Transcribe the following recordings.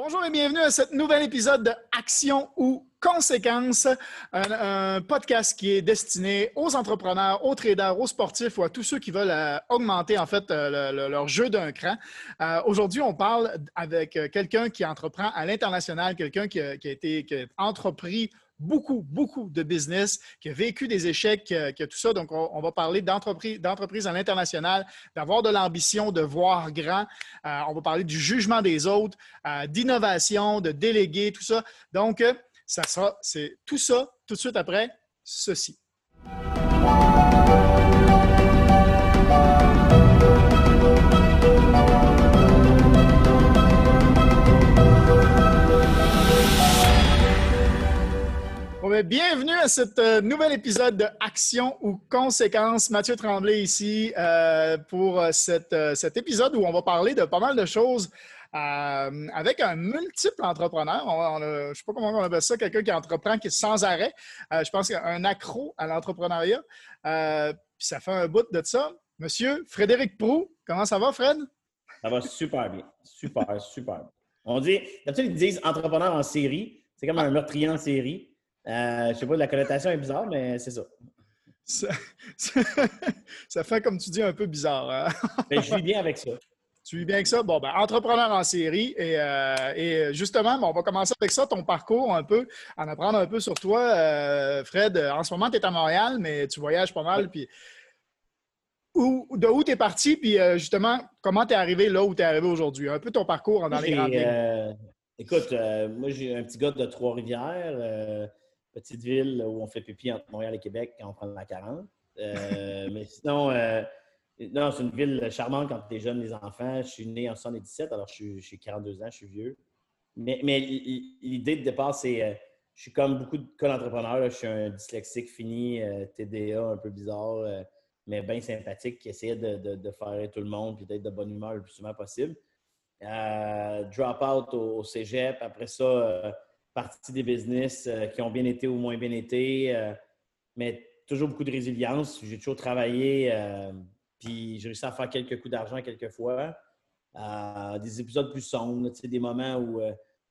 Bonjour et bienvenue à ce nouvel épisode de Action ou Conséquences, un, podcast qui est destiné aux entrepreneurs, aux traders, aux sportifs ou à tous ceux qui veulent euh, augmenter en fait euh, leur jeu d'un cran. Euh, aujourd'hui, on parle avec quelqu'un qui entreprend à l'international, quelqu'un qui, a été entrepris beaucoup, beaucoup de business, qui a vécu des échecs, qui a, tout ça. Donc, on, va parler d'entreprise à l'international, d'avoir de l'ambition, de voir grand. Euh, on va parler du jugement des autres, euh, d'innovation, de déléguer, tout ça. Donc, euh, ça sera, c'est tout ça tout de suite après ceci. Bienvenue à ce euh, nouvel épisode de Action ou Conséquences. Mathieu Tremblay ici euh, pour euh, cet épisode où on va parler de pas mal de choses avec un multiple entrepreneur. je ne sais pas comment on appelle ça, quelqu'un qui entreprend, qui est sans arrêt. je pense un accro à l'entrepreneuriat. puis ça fait un bout de ça. Monsieur Frédéric Prou, comment ça va, Fred? Ça va super bien. Super, super. On dit, ils disent entrepreneur en série. C'est comme un meurtrier en série. Euh, je sais pas, la connotation est bizarre, mais c'est ça. Ça, fait, comme tu dis, un peu bizarre. Hein? mais je vis bien avec ça. Tu vis bien avec ça? Bon, ben, entrepreneur en série. Et, euh, justement, on va commencer avec ça, ton parcours un peu, en apprendre un peu sur toi. Euh, Fred, en ce moment, tu es à Montréal, mais tu voyages pas mal. Puis, où, de où tu es parti? Puis justement, comment tu es arrivé là où tu es arrivé aujourd'hui? Un peu ton parcours dans les grandes Écoute, moi, j'ai un petit gars de Trois-Rivières petite ville où on fait pipi entre Montréal et Québec quand on prend la 40. Euh, mais sinon, euh, non, c'est une ville charmante quand tu es jeune, les enfants. Je suis né en 77, alors je suis, 42 ans, je suis vieux. Mais, l'idée de départ, c'est euh, je suis comme beaucoup de cas d'entrepreneurs. Je suis un dyslexique fini, TDA un peu bizarre, mais bien sympathique, qui essayait de, faire tout le monde puis d'être de bonne humeur le plus souvent possible. drop out au, au cégep. Après ça, partie des business euh, qui ont bien été ou moins bien été, euh, mais toujours beaucoup de résilience. J'ai toujours travaillé, euh, puis j'ai réussi à faire quelques coups d'argent quelquefois. des épisodes plus sombres, des moments où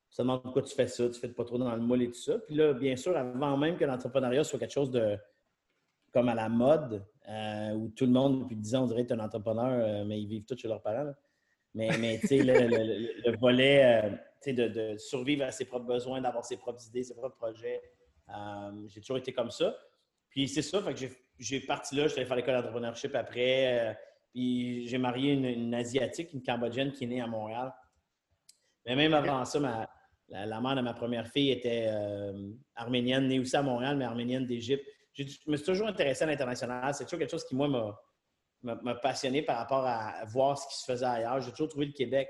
tu te demandes pourquoi tu fais ça, tu fais pas trop dans le moule et tout ça. Puis là, bien sûr, avant même que l'entrepreneuriat soit quelque chose de comme à la mode, où tout le monde, depuis 10 ans, on dirait que tu es un entrepreneur, mais ils vivent tous chez leurs parents. Mais tu sais, le, volet de, survivre à ses propres besoins, d'avoir ses propres idées, ses propres projets. Euh, j'ai toujours été comme ça. Puis c'est ça, fait que j'ai parti là, je suis allé faire l'école d'entrepreneurship après. Euh, puis j'ai marié une, Asiatique, une Cambodgienne qui est née à Montréal. Mais même avant ça, la, mère de ma première fille était euh, arménienne, née aussi à Montréal, mais arménienne d'Égypte. Je me suis toujours intéressé à l'international. C'est toujours quelque chose qui, moi, m'a passionné par rapport à voir ce qui se faisait ailleurs. J'ai toujours trouvé le Québec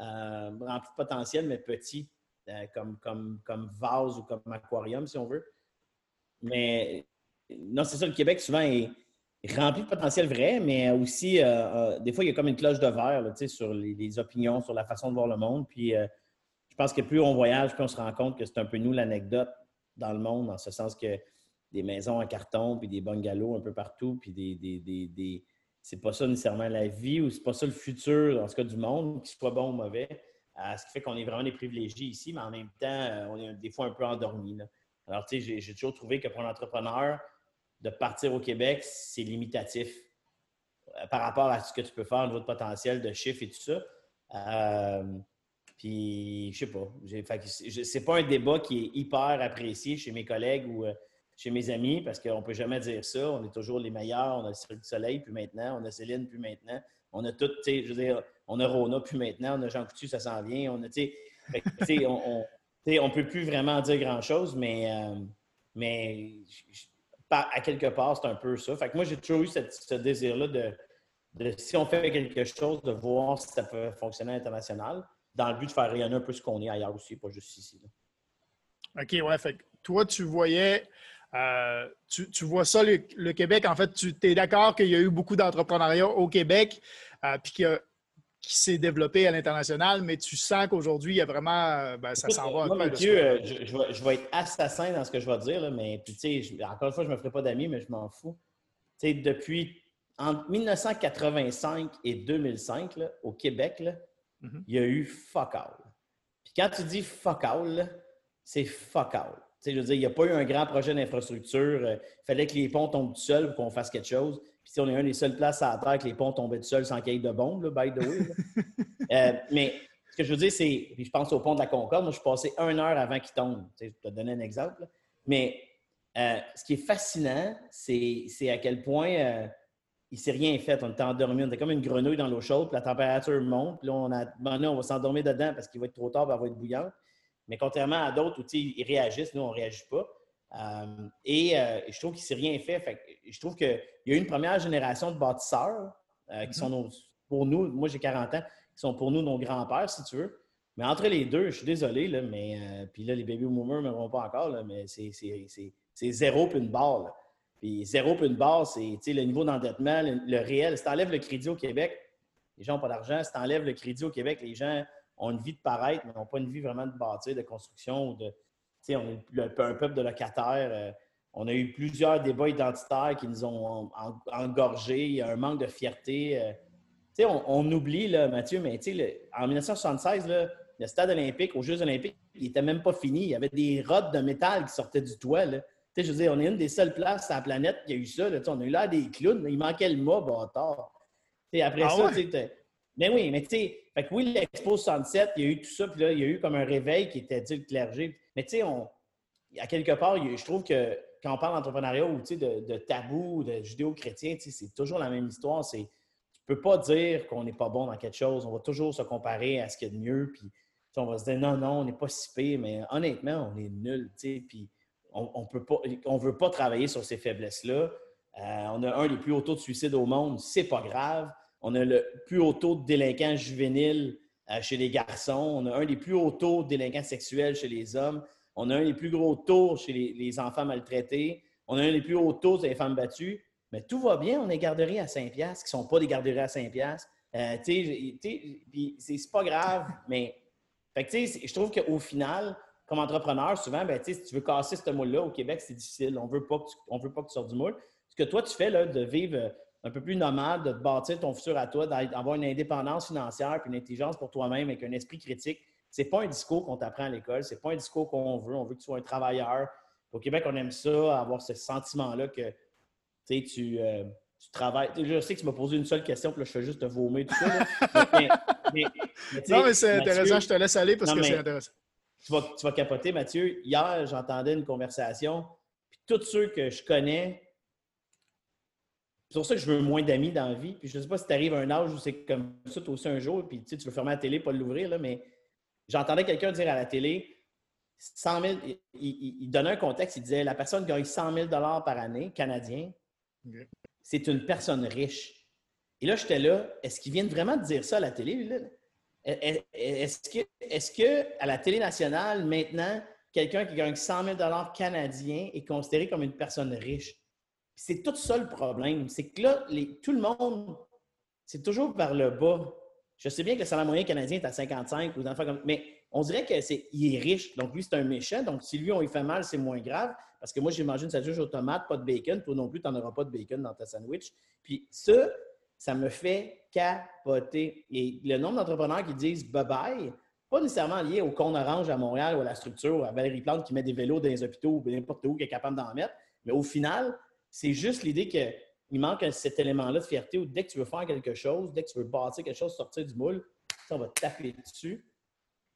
euh, rempli de potentiel, mais petit, euh, comme, comme, comme vase ou comme aquarium, si on veut. Mais non, c'est ça, le Québec, souvent, est rempli de potentiel vrai, mais aussi, euh, des fois, il y a comme une cloche de verre là, sur les, opinions, sur la façon de voir le monde. Puis, je pense que plus on voyage, plus on se rend compte que c'est un peu nous l'anecdote dans le monde, en ce sens que des maisons en carton, puis des bungalows un peu partout, puis des, des c'est pas ça nécessairement la vie ou c'est pas ça le futur, en ce cas, du monde, qu'il soit bon ou mauvais. Euh, ce qui fait qu'on est vraiment des privilégiés ici, mais en même temps, euh, on est des fois un peu endormis. Alors, tu sais, j'ai toujours trouvé que pour un entrepreneur, de partir au Québec, c'est limitatif euh, par rapport à ce que tu peux faire au niveau potentiel, de chiffres et tout ça. puis, je sais pas. C'est pas un débat qui est hyper apprécié chez mes collègues ou chez mes amis parce qu'on ne peut jamais dire ça. On est toujours les meilleurs. On a le du Soleil, puis maintenant. On a Céline, puis maintenant. On a tout, tu sais, je veux dire, on a Rona, puis maintenant. On a Jean Coutu, ça s'en vient. On a, tu sais, on ne peut plus vraiment dire grand-chose, mais, euh, mais à quelque part, c'est un peu ça. Fait que moi, j'ai toujours eu ce désir-là de, si on fait quelque chose, de voir si ça peut fonctionner à l'international, dans le but de faire rayonner un peu ce qu'on est ailleurs aussi, pas juste ici. OK, ouais. Fait que toi, tu voyais euh, tu, vois ça, le, Québec, en fait, tu es d'accord qu'il y a eu beaucoup d'entrepreneuriat au Québec, euh, puis qui s'est développé à l'international, mais tu sens qu'aujourd'hui, il y a vraiment, euh, ben, ça s'en va un peu. Dieu, je, vais, être assassin dans ce que je vais dire, mais puis, tu sais, encore une fois, je ne me ferai pas d'amis, mais je m'en fous. Tu sais, depuis entre 1985 et 2005, au Québec, mm-hmm. il y a eu fuck all. Puis quand tu dis fuck all, c'est fuck all. Je veux dire, il n'y a pas eu un grand projet d'infrastructure. Il fallait que les ponts tombent tout seuls pour qu'on fasse quelque chose. Puis on est une des seules places à la Terre que les ponts tombaient tout seuls sans qu'il y ait de bombes, by the way. Euh, mais ce que je veux dire, c'est, puis je pense au pont de la Concorde, moi je suis passé une heure avant qu'il tombe. je vais te donner un exemple. Mais euh, ce qui est fascinant, c'est à quel point euh, il ne s'est rien fait. On était endormi. On était comme une grenouille dans l'eau chaude, puis la température monte. Puis là, on a demandé, on va s'endormir dedans parce qu'il va être trop tard, puis elle va être bouillante. Mais contrairement à d'autres où ils réagissent, nous, on ne réagit pas. Euh, et je trouve qu'il ne s'est rien fait. Je trouve qu'il y a eu une première génération de bâtisseurs qui mm-hmm. sont pour nous, moi j'ai 40 ans, qui sont pour nous nos grands-pères, si tu veux. Mais entre les deux, je suis désolé, là, mais puis là, les baby boomers ne me pas encore, là, mais c'est zéro puis une barre. Puis zéro puis une barre, c'est le niveau d'endettement, le, réel. Si tu enlèves le crédit au Québec, les gens n'ont pas d'argent. Si tu enlèves le crédit au Québec, les gens ont une vie de paraître, mais n'ont pas une vie vraiment de bâtir, de construction. De, on est un peuple de locataires. Euh, on a eu plusieurs débats identitaires qui nous ont engorgés. Il y a un manque de fierté. Euh. On, on, oublie, là, Mathieu, mais en 1976, le stade olympique, aux Jeux olympiques, il n'était même pas fini. Il y avait des rods de métal qui sortaient du toit. Là je veux dire, on est une des seules places sur la planète qui a eu ça. on a eu là des clowns, il manquait le mot, bâtard. après ah ça, tu sais, mais oui, mais tu sais, fait que oui, l'Expo 67, il y a eu tout ça, puis là, il y a eu comme un réveil qui était dit le clergé. Mais tu sais, à quelque part, je trouve que quand on parle d'entrepreneuriat ou de, de tabou, de judéo-chrétien, c'est toujours la même histoire. C'est, tu peux pas dire qu'on n'est pas bon dans quelque chose. On va toujours se comparer à ce qu'il y a de mieux, puis on va se dire non, non, on n'est pas si pire, mais honnêtement, on est nul, puis on ne veut pas travailler sur ces faiblesses-là. Euh, on a un des plus hauts taux de suicide au monde, c'est pas grave. On a le plus haut taux de délinquants juvéniles euh, chez les garçons. On a un des plus hauts taux de délinquants sexuels chez les hommes. On a un des plus gros taux chez les, enfants maltraités. On a un des plus hauts taux des femmes battues. Mais tout va bien, on a des garderies à 5 piastres qui ne sont pas des garderies à 5 piastres. Euh, c'est pas grave, mais je trouve qu'au final, comme entrepreneur, souvent, ben, si tu veux casser ce moule-là au Québec, c'est difficile. On ne veut pas que tu sortes du moule. Ce que toi, tu fais, là, de vivre un peu plus nomade, de bâtir ton futur à toi, d'avoir une indépendance financière puis une intelligence pour toi-même avec un esprit critique, c'est pas un discours qu'on t'apprend à l'école, c'est pas un discours qu'on veut. On veut que tu sois un travailleur. Au Québec, on aime ça, avoir ce sentiment-là que tu, euh, tu travailles. Je sais que tu m'as posé une seule question, puis là, je fais juste te vomir tout ça. non, mais c'est intéressant, je te laisse aller parce que c'est intéressant tu vas, capoter, Mathieu. Hier, j'entendais une conversation, puis tous ceux que je connais, c'est pour ça que je veux moins d'amis dans la vie. Puis je ne sais pas si tu arrives à un âge où c'est comme ça, toi aussi un jour, puis tu, veux fermer la télé, pas l'ouvrir, mais j'entendais quelqu'un dire à la télé 100 000, il, donnait un contexte, il disait la personne gagne 100 000 par année, canadien, c'est une personne riche. Et là, j'étais là, est-ce qu'il vient vraiment de dire ça à la télé? Là? Est-ce que, est que, à la télé nationale, maintenant, quelqu'un qui gagne 100 000 canadiens est considéré comme une personne riche? C'est tout ça le problème. C'est que là, tout le monde, c'est toujours par le bas. Je sais bien que le salaire moyen canadien est à 55 ou comme, mais on dirait qu'il est, riche. Donc, lui, c'est un méchant. Donc, si lui, on lui fait mal, c'est moins grave. Parce que moi, j'ai mangé une sandwich aux tomates, pas de bacon. Toi non plus, tu n'en auras pas de bacon dans ta sandwich. Puis ça, ça me fait capoter. Et le nombre d'entrepreneurs qui disent bye-bye, pas nécessairement lié au con orange à Montréal ou à la structure, à Valérie Plante qui met des vélos dans les hôpitaux ou n'importe où qui est capable d'en mettre, mais au final, c'est juste l'idée qu'il manque cet élément-là de fierté où dès que tu veux faire quelque chose, dès que tu veux bâtir quelque chose, sortir du moule, ça, va te taper dessus.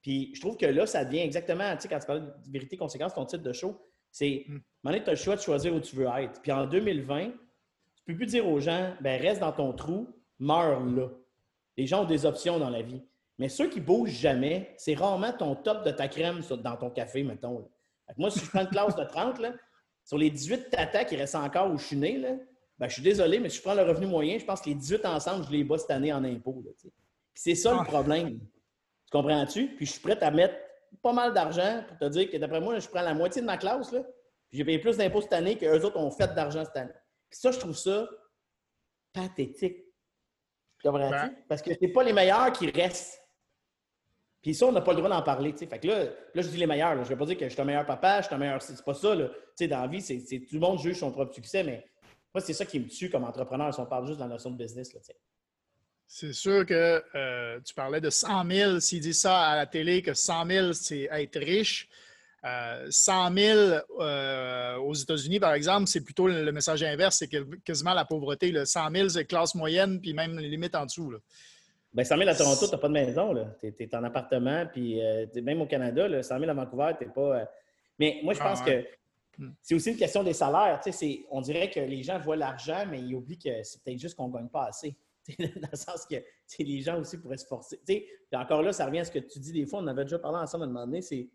Puis je trouve que là, ça devient exactement, tu sais, quand tu parles de vérité, conséquence, ton titre de show, c'est, mm. maintenant, tu as le choix de choisir où tu veux être. Puis en 2020, tu ne peux plus dire aux gens, ben reste dans ton trou, meurs là. Les gens ont des options dans la vie. Mais ceux qui bougent jamais, c'est rarement ton top de ta crème dans ton café, mettons. Moi, si je prends une classe de 30, sur les 18 tatas qui restent encore où je suis né, ben, je suis désolé, mais si je prends le revenu moyen, je pense que les 18 ensemble, je les bats cette année en impôts. C'est ça le problème. Tu comprends-tu? Puis je suis prêt à mettre pas mal d'argent pour te dire que d'après moi, je prends la moitié de ma classe, là, puis j'ai payé plus d'impôts cette année qu'eux autres ont fait d'argent cette année ça, je trouve ça pathétique. Ben. Parce que c'est pas les meilleurs qui restent. Puis ça, on n'a pas le droit d'en parler. Fait que là, là, je dis les meilleurs. Je ne vais pas dire que je suis un meilleur papa, je suis un meilleur. C'est pas ça. Là. Dans la vie, c'est, tout le monde juge son propre succès, mais moi, c'est ça qui me tue comme entrepreneur si on parle juste de la notion de business. Là, C'est sûr que euh, tu parlais de 100 000. S'il dit ça à la télé, que 100 000, c'est être riche. 100 000 euh, aux États-Unis, par exemple, c'est plutôt le message inverse, c'est quasiment la pauvreté. Le 100 000, c'est classe moyenne, puis même les limites en dessous. Là. Bien, 100 000 à Toronto, tu n'as pas de maison. Tu es, en appartement, puis euh, même au Canada, là, 100 000 à Vancouver, tu n'es pas. Euh, mais moi, je pense ah, que hmm. c'est aussi une question des salaires. On dirait que les gens voient l'argent, mais ils oublient que c'est peut-être juste qu'on ne gagne pas assez. dans le sens que les gens aussi pourraient se forcer. Puis encore là, ça revient à ce que tu dis des fois. On avait déjà parlé ensemble à un moment donné. C'est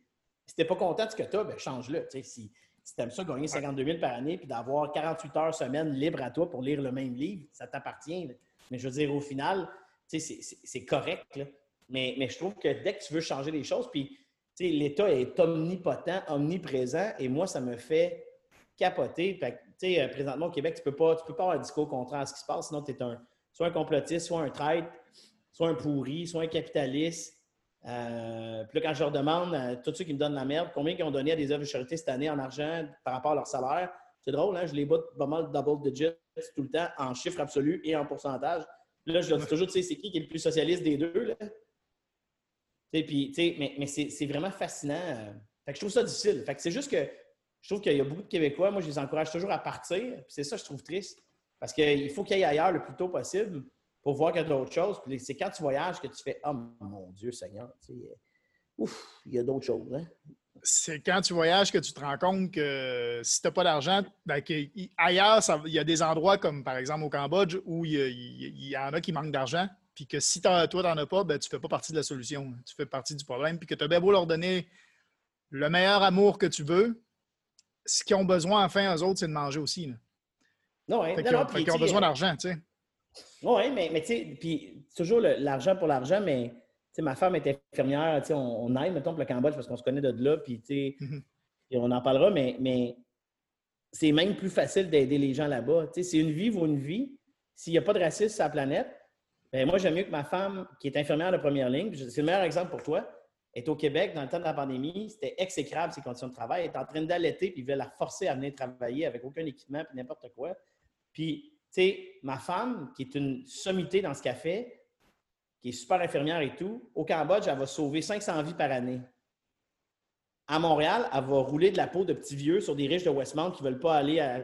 si tu n'es pas content de ce que tu as, ben, change-le. Si, si tu aimes ça, gagner 52 000 par année puis d'avoir 48 heures semaine libre à toi pour lire le même livre, ça t'appartient. Mais je veux dire, au final, c'est correct. Mais, je trouve que dès que tu veux changer les choses, puis l'État est omnipotent, omniprésent, et moi, ça me fait capoter. Fait, euh, présentement, au Québec, tu ne peux, pas, peux pas avoir un discours contraire à ce qui se passe, sinon tu es un, soit un complotiste, soit un traître, soit un pourri, soit un capitaliste. Euh, puis là, quand je leur demande à tous ceux qui me donnent la merde, combien ils ont donné à des œuvres de charité cette année en argent par rapport à leur salaire, c'est drôle, hein? je les bats pas mal double digits tout le temps en chiffres absolus et en pourcentage. Là, je leur dis toujours, tu sais, c'est qui qui est le plus socialiste des deux? Là? Mais, mais c'est vraiment fascinant. Fait que je trouve ça difficile. Fait que c'est juste que je trouve qu'il y a beaucoup de Québécois, moi, je les encourage toujours à partir. c'est ça, je trouve triste. Parce qu'il faut qu'ils aillent ailleurs le plus tôt possible pour voir qu'il y a d'autres choses. Puis c'est quand tu voyages que tu fais Oh mon Dieu Seigneur, ouf, il y a d'autres choses. Hein? C'est quand tu voyages que tu te rends compte que si tu n'as pas d'argent, ben, ailleurs, il y a des endroits comme par exemple au Cambodge où il y, en a qui manquent d'argent, puis que si toi, tu n'en as pas, ben, tu ne fais pas partie de la solution. Tu fais partie du problème, puis que tu as bien beau leur donner le meilleur amour que tu veux, ce qu'ils ont besoin, enfin, eux autres, c'est de manger aussi. Non, hein? ils, ont, besoin d'argent, tu sais. Oui, mais, mais tu sais, puis toujours l'argent pour l'argent, mais ma femme est infirmière, on, on aide, mettons, pour le Cambodge parce qu'on se connaît de là, puis mhm. on en parlera, mais, mais c'est même plus facile d'aider les gens là-bas. C'est une vie vaut une vie. S'il n'y a pas de racisme sur la planète, ben moi, j'aime mieux que ma femme, qui est infirmière de première ligne, c'est le meilleur exemple pour toi, est au Québec dans le temps de la pandémie, c'était exécrable ses conditions de travail. Elle est en train d'allaiter, puis il veut la forcer à venir travailler avec aucun équipement, puis n'importe quoi. Puis tu sais, ma femme, qui est une sommité dans ce qu'elle fait, qui est super infirmière et tout, au Cambodge, elle va sauver 500 vies par année. À Montréal, elle va rouler de la peau de petits vieux sur des riches de Westmount qui ne veulent pas aller à.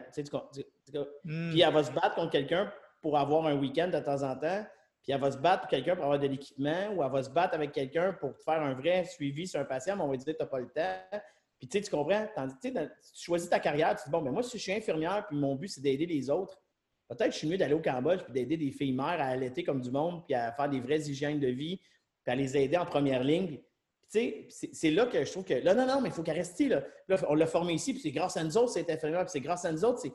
Hmm. Puis elle va se battre contre quelqu'un pour avoir un week-end de temps en temps. Puis elle va se battre pour quelqu'un pour avoir de l'équipement ou elle va se battre avec quelqu'un pour faire un vrai suivi sur un patient, mais on va dire tu n'as pas le temps. Puis tu comprends, tu choisis ta carrière, tu dis bon, mais moi, si je suis infirmière, puis mon but, c'est d'aider les autres, Peut-être que je suis mieux d'aller au Cambodge et d'aider des filles mères à allaiter comme du monde, puis à faire des vraies hygiènes de vie, puis à les aider en première ligne. Tu sais, c'est là que je trouve que. Là, non, non, mais il faut qu'elle reste là. là. on l'a formé ici, puis c'est grâce à nous autres, c'est inférieur, puis c'est grâce à nous autres, c'est.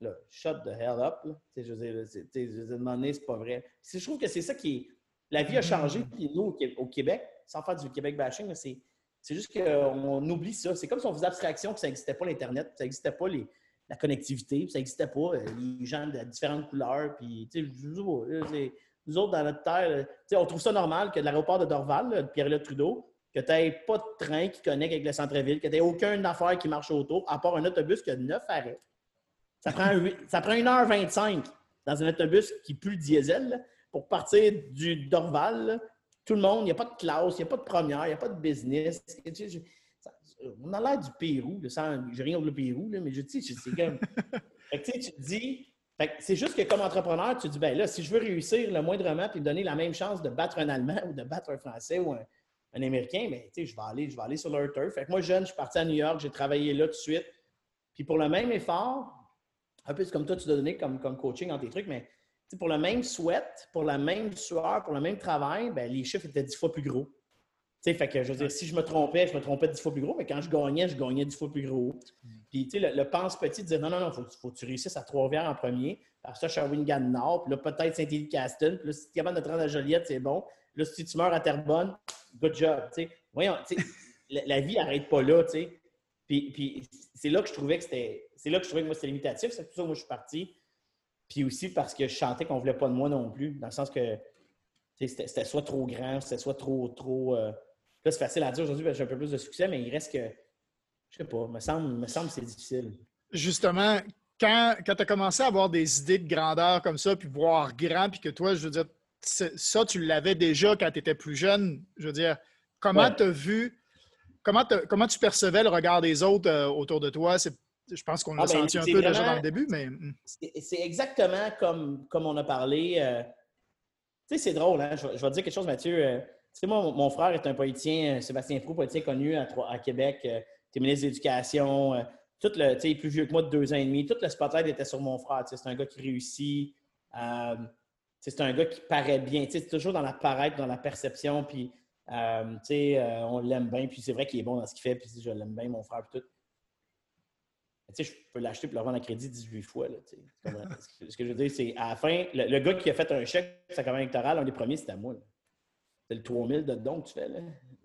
Là, shut the hell up. Là. Je veux dire, c'est pas vrai. Je trouve que c'est ça qui est. La vie a changé, puis nous, au Québec, sans faire du Québec bashing, c'est juste qu'on oublie ça. C'est comme si on faisait abstraction que ça n'existait pas l'Internet, ça n'existait pas les, la connectivité, ça n'existait pas. Euh, les gens de différentes couleurs, puis, tu sais, nous autres, dans notre terre, on trouve ça normal que l'aéroport de Dorval, de Pierre-Éliott Trudeau, que tu n'aies pas de train qui connecte avec le centre-ville, que tu n'aies aucune affaire qui marche autour, à part un autobus qui a neuf arrêts. Ça prend, ça prend 1h25 dans un autobus qui pue le diesel pour partir du Dorval. Tout le monde, il n'y a pas de classe, il n'y a pas de première, il n'y a pas de business on a l'air du Pérou, je rien contre le Pérou, mais je dis, c'est comme. tu te dis, c'est juste que comme entrepreneur, tu te dis, ben là, si je veux réussir le moindrement puis me donner la même chance de battre un Allemand ou de battre un Français ou un, Américain, ben, je vais aller, je vais aller sur leur turf. Fait que moi, jeune, je suis parti à New York, j'ai travaillé là tout de suite. Puis pour le même effort, un peu comme toi, tu dois donner comme, comme coaching dans tes trucs, mais pour le même sweat, pour la même sueur, pour le même travail, ben, les chiffres étaient dix fois plus gros fait que je veux dire, si je me trompais, je me trompais dix fois plus gros, mais quand je gagnais, je gagnais dix fois plus gros. Puis, tu sais, le, pense-petit disait non, non, non, il faut, que tu réussisses à Trois-Rivières en premier. Après ça, Shawinigan Nord, puis là, peut-être Saint-Élie-Castle. Puis là, si tu es capable de te rendre à Joliette, c'est bon. Là, si tu meurs à Terrebonne, good job. Tu sais, voyons, tu sais, la, vie n'arrête pas là, tu sais. Puis, puis c'est là que je trouvais que c'était. C'est là que je trouvais que moi, c'était limitatif. C'est pour ça que moi, je suis parti. Puis aussi parce que je chantais qu'on ne voulait pas de moi non plus, dans le sens que c'était soit trop grand, c'était soit trop, trop. Euh, Là, c'est facile à dire aujourd'hui parce que j'ai un peu plus de succès, mais il reste que, je sais pas, me semble, me semble que c'est difficile. Justement, quand, quand tu as commencé à avoir des idées de grandeur comme ça, puis voir grand, puis que toi, je veux dire, ça, tu l'avais déjà quand tu étais plus jeune. Je veux dire, comment tu as vu, comment, comment tu percevais le regard des autres euh, autour de toi? Je pense qu'on l'a ah, ben, senti un peu déjà dans le début, mais. Hmm. C'est exactement comme, comme on a parlé. Euh, tu sais, c'est drôle, hein? Je, vais te dire quelque chose, Mathieu. Euh, sais, moi, mon frère est un politicien, Sébastien Prou, politicien connu à, à Québec, tu es ministre de l'Éducation, le, tu plus vieux que moi de deux ans et demi, tout le spotlight était sur mon frère. C'est un gars qui réussit. c'est un gars qui paraît bien. C'est toujours dans la paraître, dans la perception. Puis, euh, euh, on l'aime bien. Puis c'est vrai qu'il est bon dans ce qu'il fait. Puis je l'aime bien, mon frère. Puis tout. je peux l'acheter pour le revendre à crédit 18 fois. Là, ce que je veux dire, c'est à la fin, le, gars qui a fait un chèque sa campagne électorale, un des premiers, c'était moi. C'est le 3000 de don que tu fais. là.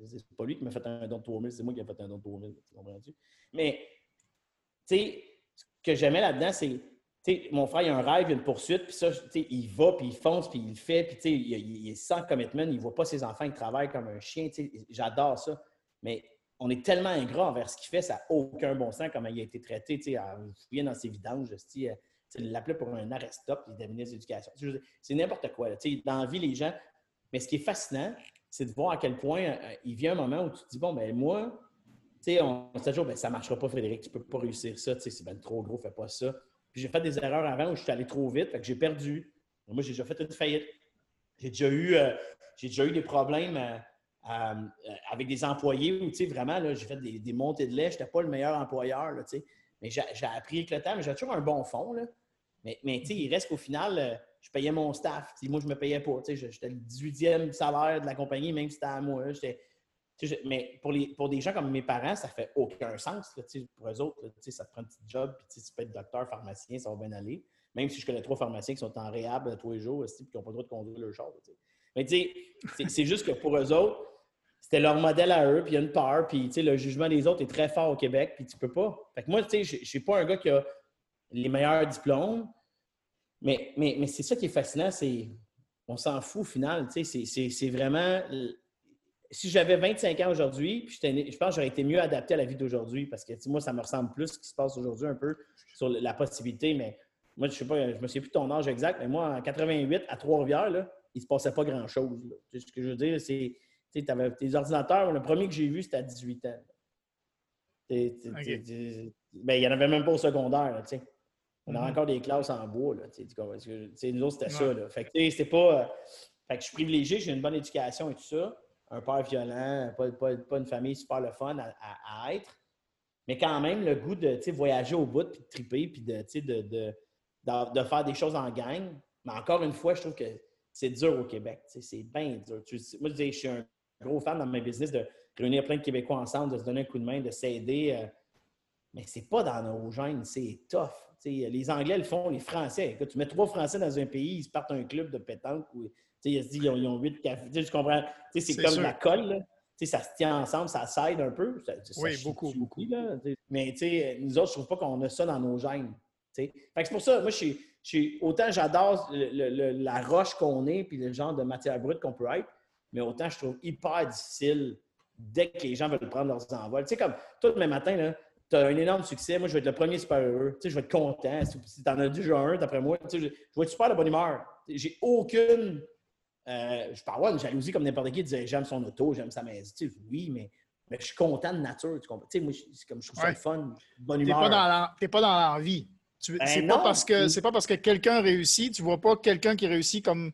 C'est pas lui qui m'a fait un don de 3000, c'est moi qui ai fait un don de 3000. Tu Mais sais, ce que j'aimais là-dedans, c'est mon frère, il a un rêve, il a une poursuite, puis ça, il va, puis il fonce, puis il le fait, puis il, il, est sans commitment, il ne voit pas ses enfants qui travaillent comme un chien. J'adore ça. Mais on est tellement ingrat envers ce qu'il fait, ça n'a aucun bon sens comment il a été traité. Il dans ses vidanges, il l'appelait pour un arrêt stop, il est ministre d'éducation. C'est n'importe quoi. dans la vie, les gens. Mais ce qui est fascinant, c'est de voir à quel point euh, il vient un moment où tu te dis bon, ben moi, sais, on se toujours, ben, ça ne marchera pas, Frédéric, tu ne peux pas réussir ça, c'est ben trop gros, fais pas ça. Puis j'ai fait des erreurs avant où je suis allé trop vite, fait que j'ai perdu. Moi, j'ai déjà fait une faillite. J'ai déjà eu, euh, déjà eu des problèmes euh, avec des employés où, tu sais, vraiment, j'ai fait des, montées de lait. Je n'étais pas le meilleur employeur, tu sais. Mais j'ai appris avec le temps, mais j'ai toujours un bon fond, là. Mais, mais tu sais, il reste qu'au final, je payais mon staff. Moi, je ne me payais pas. J'étais le 18e salaire de la compagnie, même si c'était à moi. Mais pour, les, pour des gens comme mes parents, ça fait aucun sens. pour eux autres, ça te prend un petit job, puis tu peux être docteur, pharmacien, ça va bien aller. Même si je connais trois pharmaciens qui sont en réhab tous les jours, et qui n'ont pas le droit de conduire leur char. Mais c'est juste que pour eux autres, c'était leur modèle à eux, puis il y a une peur, puis le jugement des autres est très fort au Québec, puis tu peux pas. Fait que moi, je ne suis pas un gars qui a les meilleurs diplômes, mais, mais, mais c'est ça qui est fascinant, c'est on s'en fout au final. C'est vraiment si j'avais 25 ans aujourd'hui, je pense que j'aurais été mieux adapté à la vie d'aujourd'hui parce que moi, ça me ressemble plus ce qui se passe aujourd'hui un peu sur la possibilité. Mais moi, je sais pas, je me souviens plus de ton âge exact, mais moi, en 88, à Trois-Rivières, il ne se passait pas grand-chose. Ce que je veux dire, c'est tu avais tes ordinateurs, le premier que j'ai vu, c'était à 18 ans. Ben, il n'y en avait même pas au secondaire. On avait mm-hmm. encore des classes en bois. Là, nous autres, c'était ça. Là. Fait que, c'est pas. Euh, fait que je suis privilégié, j'ai une bonne éducation et tout ça un père violent, pas, une famille super le fun à, être. Mais quand même, le goût de voyager au bout, puis de triper, puis de, de, de, faire des choses en gang. Mais encore une fois, je trouve que c'est dur au Québec. C'est bien dur. moi, je suis un gros fan dans mes business de réunir plein de Québécois ensemble, de se donner un coup de main, de s'aider. Euh, mais c'est pas dans nos gènes, c'est tough. les Anglais le font, les Français. Quand tu mets trois Français dans un pays, ils se partent un club de pétanque il se dit, ils ont, huit cafés. Tu comprends? C'est comme la colle. Ça se tient ensemble, ça s'aide un peu. oui, beaucoup, beaucoup. Là, mais nous autres, je ne trouve pas qu'on a ça dans nos gènes. C'est pour ça, moi, je suis, autant j'adore la roche qu'on est puis le genre de matière brute qu'on peut être, mais autant je trouve hyper difficile dès que les gens veulent prendre leurs envols. Tu sais, comme toi, demain matin, tu as un énorme succès. Moi, je vais être le premier super heureux. Tu sais, je vais être content. Si tu en as déjà un, d'après moi, tu sais, je, je vais être super de bonne humeur. J'ai aucune euh, je avoir une jalousie comme n'importe qui, disait j'aime son auto, j'aime sa maison. Tu sais, oui, mais, mais je suis content de nature. Tu sais, moi, c'est comme je trouve ça fun, bonne humeur. Tu n'es pas dans l'envie. Ben c'est pas, parce que, pas parce que quelqu'un réussit, tu vois pas quelqu'un qui réussit comme,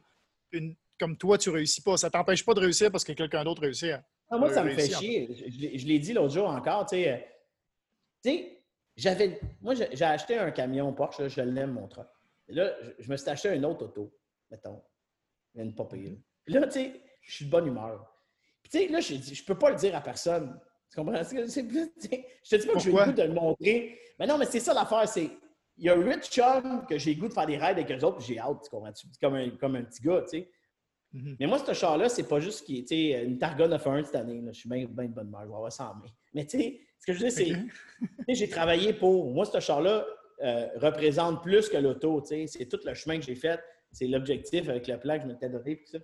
une, comme toi, tu réussis pas. Ça t'empêche pas de réussir parce que quelqu'un d'autre réussit. Ah, moi, ça me fait chier. Je, l'ai dit l'autre jour encore. Tu sais, euh, j'avais. Moi, j'ai acheté un camion Porsche, je l'aime, mon truck. Là, je, me suis acheté une autre auto, mettons une pas pire. Là, tu sais, je suis de bonne humeur. Puis, tu sais, là, je, je peux pas le dire à personne. Tu comprends? Je te dis pas que j'ai le goût de le montrer. Mais non, mais c'est ça l'affaire, c'est. Il y a huit chums que j'ai le goût de faire des raids avec eux autres, puis j'ai hâte, tu comprends? Comme un, comme un petit gars, tu sais. Mm-hmm. Mais moi, ce char-là, c'est pas juste qui, sais, une Targa 911 cette année. Je suis bien, bien de bonne humeur, je vais avoir. Mais tu sais, ce que je veux dire, c'est. j'ai travaillé pour. Moi, ce char-là euh, représente plus que l'auto. C'est tout le chemin que j'ai fait c'est l'objectif avec le plan que je m'étais donné. ça.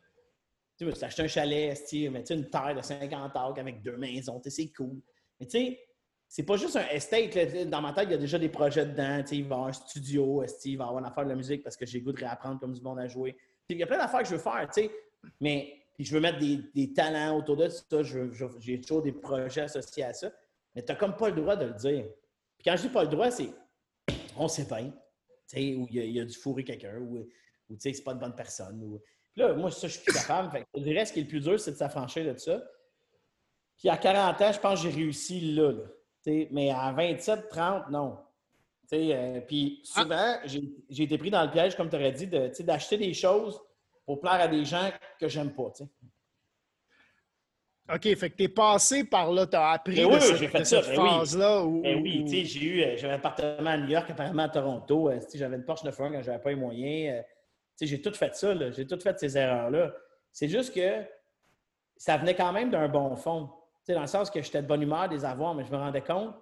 Tu sais, acheté un chalet, mais une terre de 50 acres avec deux maisons, c'est cool. Mais tu sais, c'est pas juste un estate. Dans ma tête, il y a déjà des projets dedans. Il va y avoir un studio, il va y avoir une affaire de la musique parce que j'ai goût de réapprendre comme du monde à jouer. il y a plein d'affaires que je veux faire, tu sais. Mais puis je veux mettre des, talents autour de ça. J'ai toujours des projets associés à ça. Mais tu n'as comme pas le droit de le dire. Puis quand je dis pas le droit, c'est on sait ou il y, a du fourré quelqu'un, ou, ou tu sais, c'est pas une bonne personne. Ou... Puis là, moi, ça, je suis plus capable. Fait je dirais ce qui est le plus dur, c'est de s'affranchir de ça. Puis à 40 ans, je pense que j'ai réussi là. mais à 27, 30, non. Euh, puis souvent, j'ai été pris dans le piège, comme tu aurais dit, d'acheter des choses pour plaire à des gens que j'aime pas. OK, fait que tu es passé par là, tu as appris ben de, cette, fait ça, ben phase-là. Oui, ben oui tu sais, j'ai eu, euh, j'avais un appartement à New York, apparemment à Toronto. Euh, j'avais une Porsche 911 quand j'avais pas les moyens. Euh, sais, j'ai tout fait ça, j'ai tout fait ces erreurs-là. C'est juste que ça venait quand même d'un bon fond. sais, dans le sens que j'étais de bonne humeur des avoirs, mais je me rendais compte,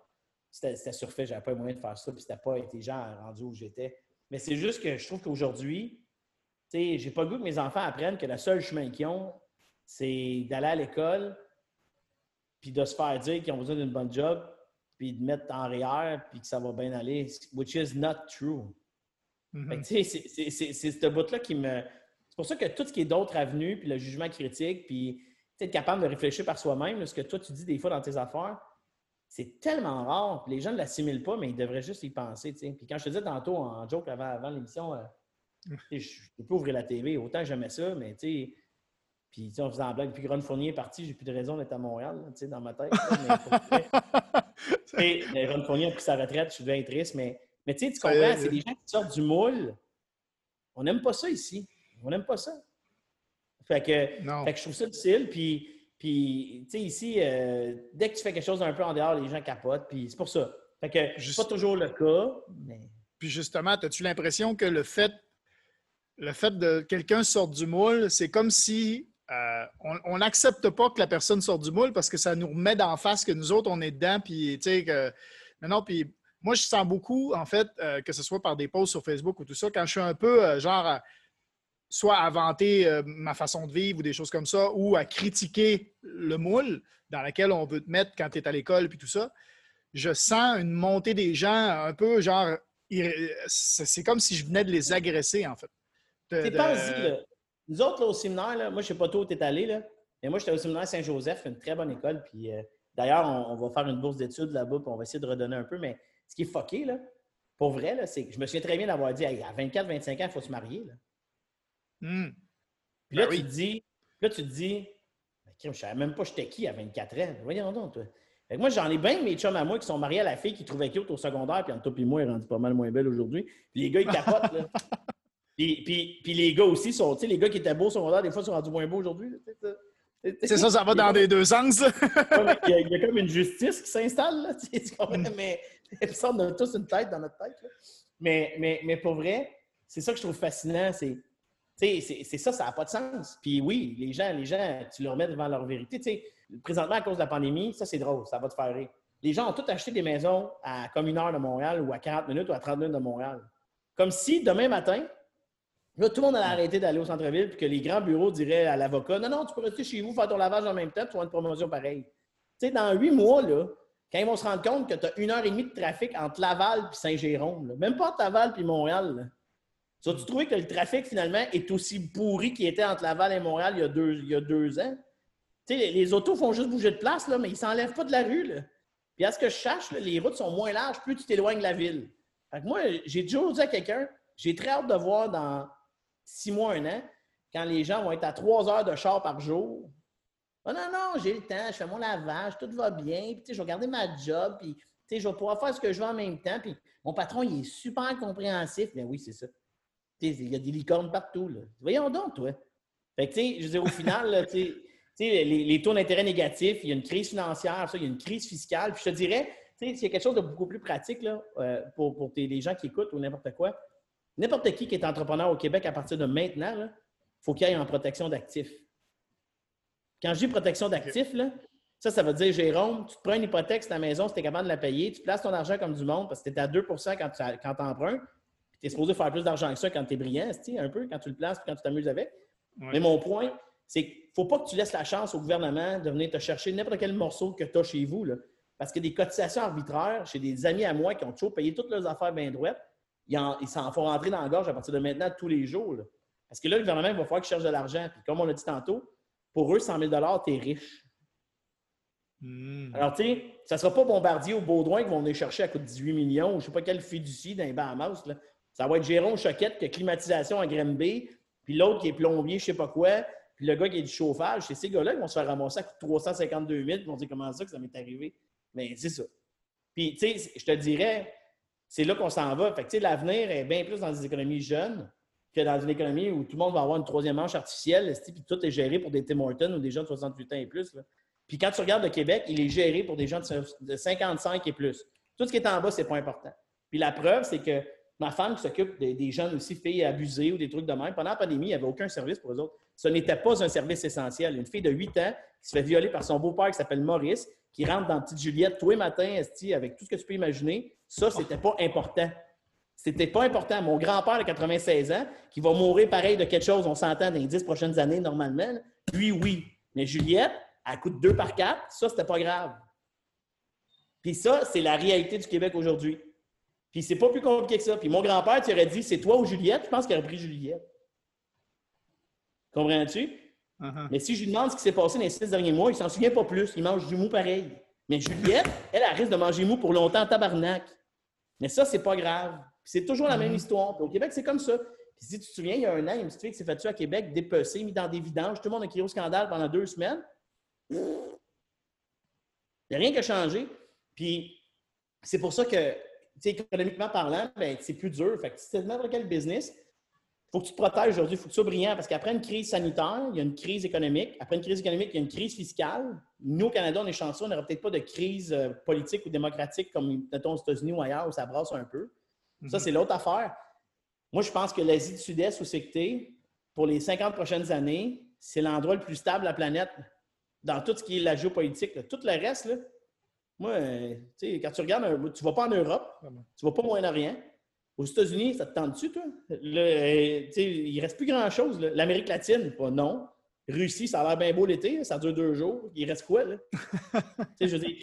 c'était surfait, j'avais pas les moyens de faire ça, puis c'était pas intelligent rendu où j'étais. Mais c'est juste que je trouve qu'aujourd'hui, je j'ai pas le goût que mes enfants apprennent que le seul chemin qu'ils ont, c'est d'aller à l'école, puis de se faire dire qu'ils ont besoin d'une bonne job, puis de mettre en REER, puis que ça va bien aller, which is not true. Mm-hmm. C'est ce bout-là qui me. C'est pour ça que tout ce qui est d'autres avenues, puis le jugement critique, puis être capable de réfléchir par soi-même, ce que toi tu dis des fois dans tes affaires, c'est tellement rare. les gens ne l'assimilent pas, mais ils devraient juste y penser. Puis quand je te disais tantôt en joke avant, avant l'émission, euh, je peux pas ouvrir la TV. Autant j'aimais ça, mais tu sais. Puis, on faisait en blague. Puis, Ron Fournier est parti, j'ai plus de raison d'être à Montréal, tu sais, dans ma tête. mais, Ron Fournier a pris sa retraite, je suis bien triste. Mais, mais tu sais, tu comprends, c'est des gens qui sortent du moule. On n'aime pas ça ici. On n'aime pas ça. Fait que, fait que je trouve ça difficile. Puis, puis tu sais, ici, euh, dès que tu fais quelque chose un peu en dehors, les gens capotent. Puis, c'est pour ça. Fait que, c'est pas toujours le cas, mais... Puis justement, as-tu l'impression que le fait le fait de quelqu'un sorte du moule, c'est comme si euh, on n'accepte pas que la personne sorte du moule parce que ça nous remet d'en face que nous autres, on est dedans. Puis, tu sais, que. Non, puis moi, je sens beaucoup, en fait, euh, que ce soit par des posts sur Facebook ou tout ça, quand je suis un peu, euh, genre, soit à vanter ma façon de vivre ou des choses comme ça, ou à critiquer le moule dans lequel on veut te mettre quand tu es à l'école, puis tout ça, je sens une montée des gens un peu, genre, c'est comme si je venais de les agresser, en fait. Pas Nous autres, là, au séminaire, là, moi, je ne sais pas toi où tu es allé, là, mais moi, j'étais au séminaire Saint-Joseph, une très bonne école. Puis euh, d'ailleurs, on, va faire une bourse d'études là-bas, puis on va essayer de redonner un peu. Mais ce qui est fucké, là, pour vrai, là, c'est que je me souviens très bien d'avoir dit à 24-25 ans, il faut se marier. Là. Hmm. Puis là, ben tu te dis, là, tu te dis, je ne savais même pas j'étais qui à 24 ans. Voyons donc, toi. Fait que moi, j'en ai bien mes chums à moi qui sont mariés à la fille qui trouvait cute au secondaire, puis en tout et moi, elle est rendue pas mal moins belle aujourd'hui. Puis les gars, ils capotent. Là. Puis, les gars aussi sont, tu sais, les gars qui étaient beaux secondaire, des fois, sont rendus moins beaux aujourd'hui. C'est ça, ça va dans les deux sens. il, y a, comme une justice qui s'installe, là, mm. mais on a tous une tête dans notre tête. Mais, mais, mais pour vrai, c'est ça que je trouve fascinant, c'est c'est ça, ça n'a pas de sens. Puis oui, les gens, les gens, tu leur mets devant leur vérité. sais, présentement, à cause de la pandémie, ça, c'est drôle, ça va te faire rire. Les gens ont tous acheté des maisons à comme une heure de Montréal ou à 40 minutes ou à 30 minutes de Montréal. Comme si demain matin, Là, tout le monde allait arrêter d'aller au centre-ville, puis que les grands bureaux diraient à l'avocat Non, non, tu peux rester chez vous, faire ton lavage en même temps, tu avoir une promotion pareille. Tu sais, dans huit mois, là, quand ils vont se rendre compte que tu as une heure et demie de trafic entre Laval et Saint-Jérôme, même pas entre Laval et Montréal, tu tu trouvé que le trafic, finalement, est aussi pourri qu'il était entre Laval et Montréal il y a deux, il y a deux ans? Tu sais, les, autos font juste bouger de place, là, mais ils ne s'enlèvent pas de la rue. Là. Puis à ce que je cherche, les routes sont moins larges, plus tu t'éloignes de la ville. Fait que moi, j'ai toujours dit à quelqu'un, j'ai très hâte de voir dans six mois, un an, quand les gens vont être à trois heures de char par jour. Oh non, non, j'ai le temps, je fais mon lavage, tout va bien, puis, je vais garder ma job, puis je vais pouvoir faire ce que je veux en même temps. Puis mon patron, il est super compréhensif. Mais oui, c'est ça. Il y a des licornes partout. Là. Voyons donc, toi. Fait que, je veux dire, au final, les, taux d'intérêt négatifs, il y a une crise financière, ça, il y a une crise fiscale. Puis je te dirais, s'il y a quelque chose de beaucoup plus pratique là, euh, pour, pour les gens qui écoutent ou n'importe quoi, N'importe qui qui est entrepreneur au Québec à partir de maintenant, il faut qu'il aille en protection d'actifs. Quand je dis protection d'actifs, ça, ça veut dire, Jérôme, tu te prends une hypothèque sur ta maison, si tu es capable de la payer, tu places ton argent comme du monde parce que tu es à 2% quand tu empruntes, puis tu es supposé faire plus d'argent que ça quand tu es brillant, un peu, quand tu le places et quand tu t'amuses avec. Mais mon point, c'est qu'il ne faut pas que tu laisses la chance au gouvernement de venir te chercher n'importe quel morceau que tu as chez vous. Là, parce que des cotisations arbitraires chez des amis à moi qui ont toujours payé toutes leurs affaires bien droites, ils s'en font rentrer dans la gorge à partir de maintenant tous les jours. Parce que là, le gouvernement va falloir qu'il cherche de l'argent. Puis comme on l'a dit tantôt, pour eux, 100 000 tu es riche. Hmm. Alors, tu sais, ça ne sera pas Bombardier ou Baudouin qui vont venir chercher à coût de 18 millions ou je ne sais pas quel fiducie dans les Bahamas. Là. Ça va être Jérôme Choquette qui a climatisation à Grimby, puis l'autre qui est plombier, je ne sais pas quoi, puis le gars qui a du chauffage. C'est ces gars-là qui vont se faire ramasser à coût de 352 000 ils vont dire comment ça que ça m'est arrivé. Mais c'est ça. Puis, tu sais, je te dirais, c'est là qu'on s'en va. L'avenir est bien plus dans des économies jeunes que dans une économie où tout le monde va avoir une troisième manche artificielle, puis tout est géré pour des Tim Hortons ou des gens de 68 ans et plus. Puis quand tu regardes le Québec, il est géré pour des gens de 55 et plus. Tout ce qui est en bas, c'est pas important. Puis la preuve, c'est que ma femme qui s'occupe des, jeunes aussi, filles abusées ou des trucs de même, pendant la pandémie, il n'y avait aucun service pour eux autres. Ce n'était pas un service essentiel. Une fille de 8 ans qui se fait violer par son beau-père qui s'appelle Maurice, qui rentre dans Petite Juliette tous les matins, avec tout ce que tu peux imaginer, ça, c'était pas important. C'était pas important. Mon grand-père de 96 ans, qui va mourir pareil de quelque chose, on s'entend dans les 10 prochaines années normalement, lui, oui. Mais Juliette, elle coûte 2 par 4, ça, c'était pas grave. Puis ça, c'est la réalité du Québec aujourd'hui. Puis c'est pas plus compliqué que ça. Puis mon grand-père, tu aurais dit, c'est toi ou Juliette? Je pense qu'il aurait pris Juliette. Comprends-tu? Uh-huh. Mais si je lui demande ce qui s'est passé dans les six derniers mois, il s'en souvient pas plus. Il mange du mou pareil. Mais Juliette, elle, elle risque de manger mou pour longtemps en tabarnak. Mais ça, c'est pas grave. C'est toujours la même uh-huh. histoire. au Québec, c'est comme ça. Puis si tu te souviens, il y a un an, il y a une petite fille qui s'est fait tuer à Québec, dépecée, mis dans des vidanges. Tout le monde a crié au scandale pendant deux semaines. Il n'y a rien qui a changé. Puis c'est pour ça que, économiquement parlant, ben, c'est plus dur. Fait que si tu n'importe quel business, faut que tu te protèges aujourd'hui, il faut que tu sois brillant parce qu'après une crise sanitaire, il y a une crise économique. Après une crise économique, il y a une crise fiscale. Nous, au Canada, on est chanceux, on n'aura peut-être pas de crise euh, politique ou démocratique comme, mettons, aux États-Unis ou ailleurs où ça brasse un peu. Ça, mhm. c'est l'autre affaire. Moi, je pense que l'Asie du Sud-Est, où c'est que pour les 50 prochaines années, c'est l'endroit le plus stable de la planète dans tout ce qui est la géopolitique. Tout le reste, là, moi, euh, quand tu regardes, tu ne vas pas en Europe, tu ne vas pas au Moyen-Orient. Aux États-Unis, ça te tente dessus, toi? Euh, il ne reste plus grand-chose. L'Amérique latine, pas non. Russie, ça a l'air bien beau l'été, ça dure deux jours. Il reste quoi, là? je veux dire,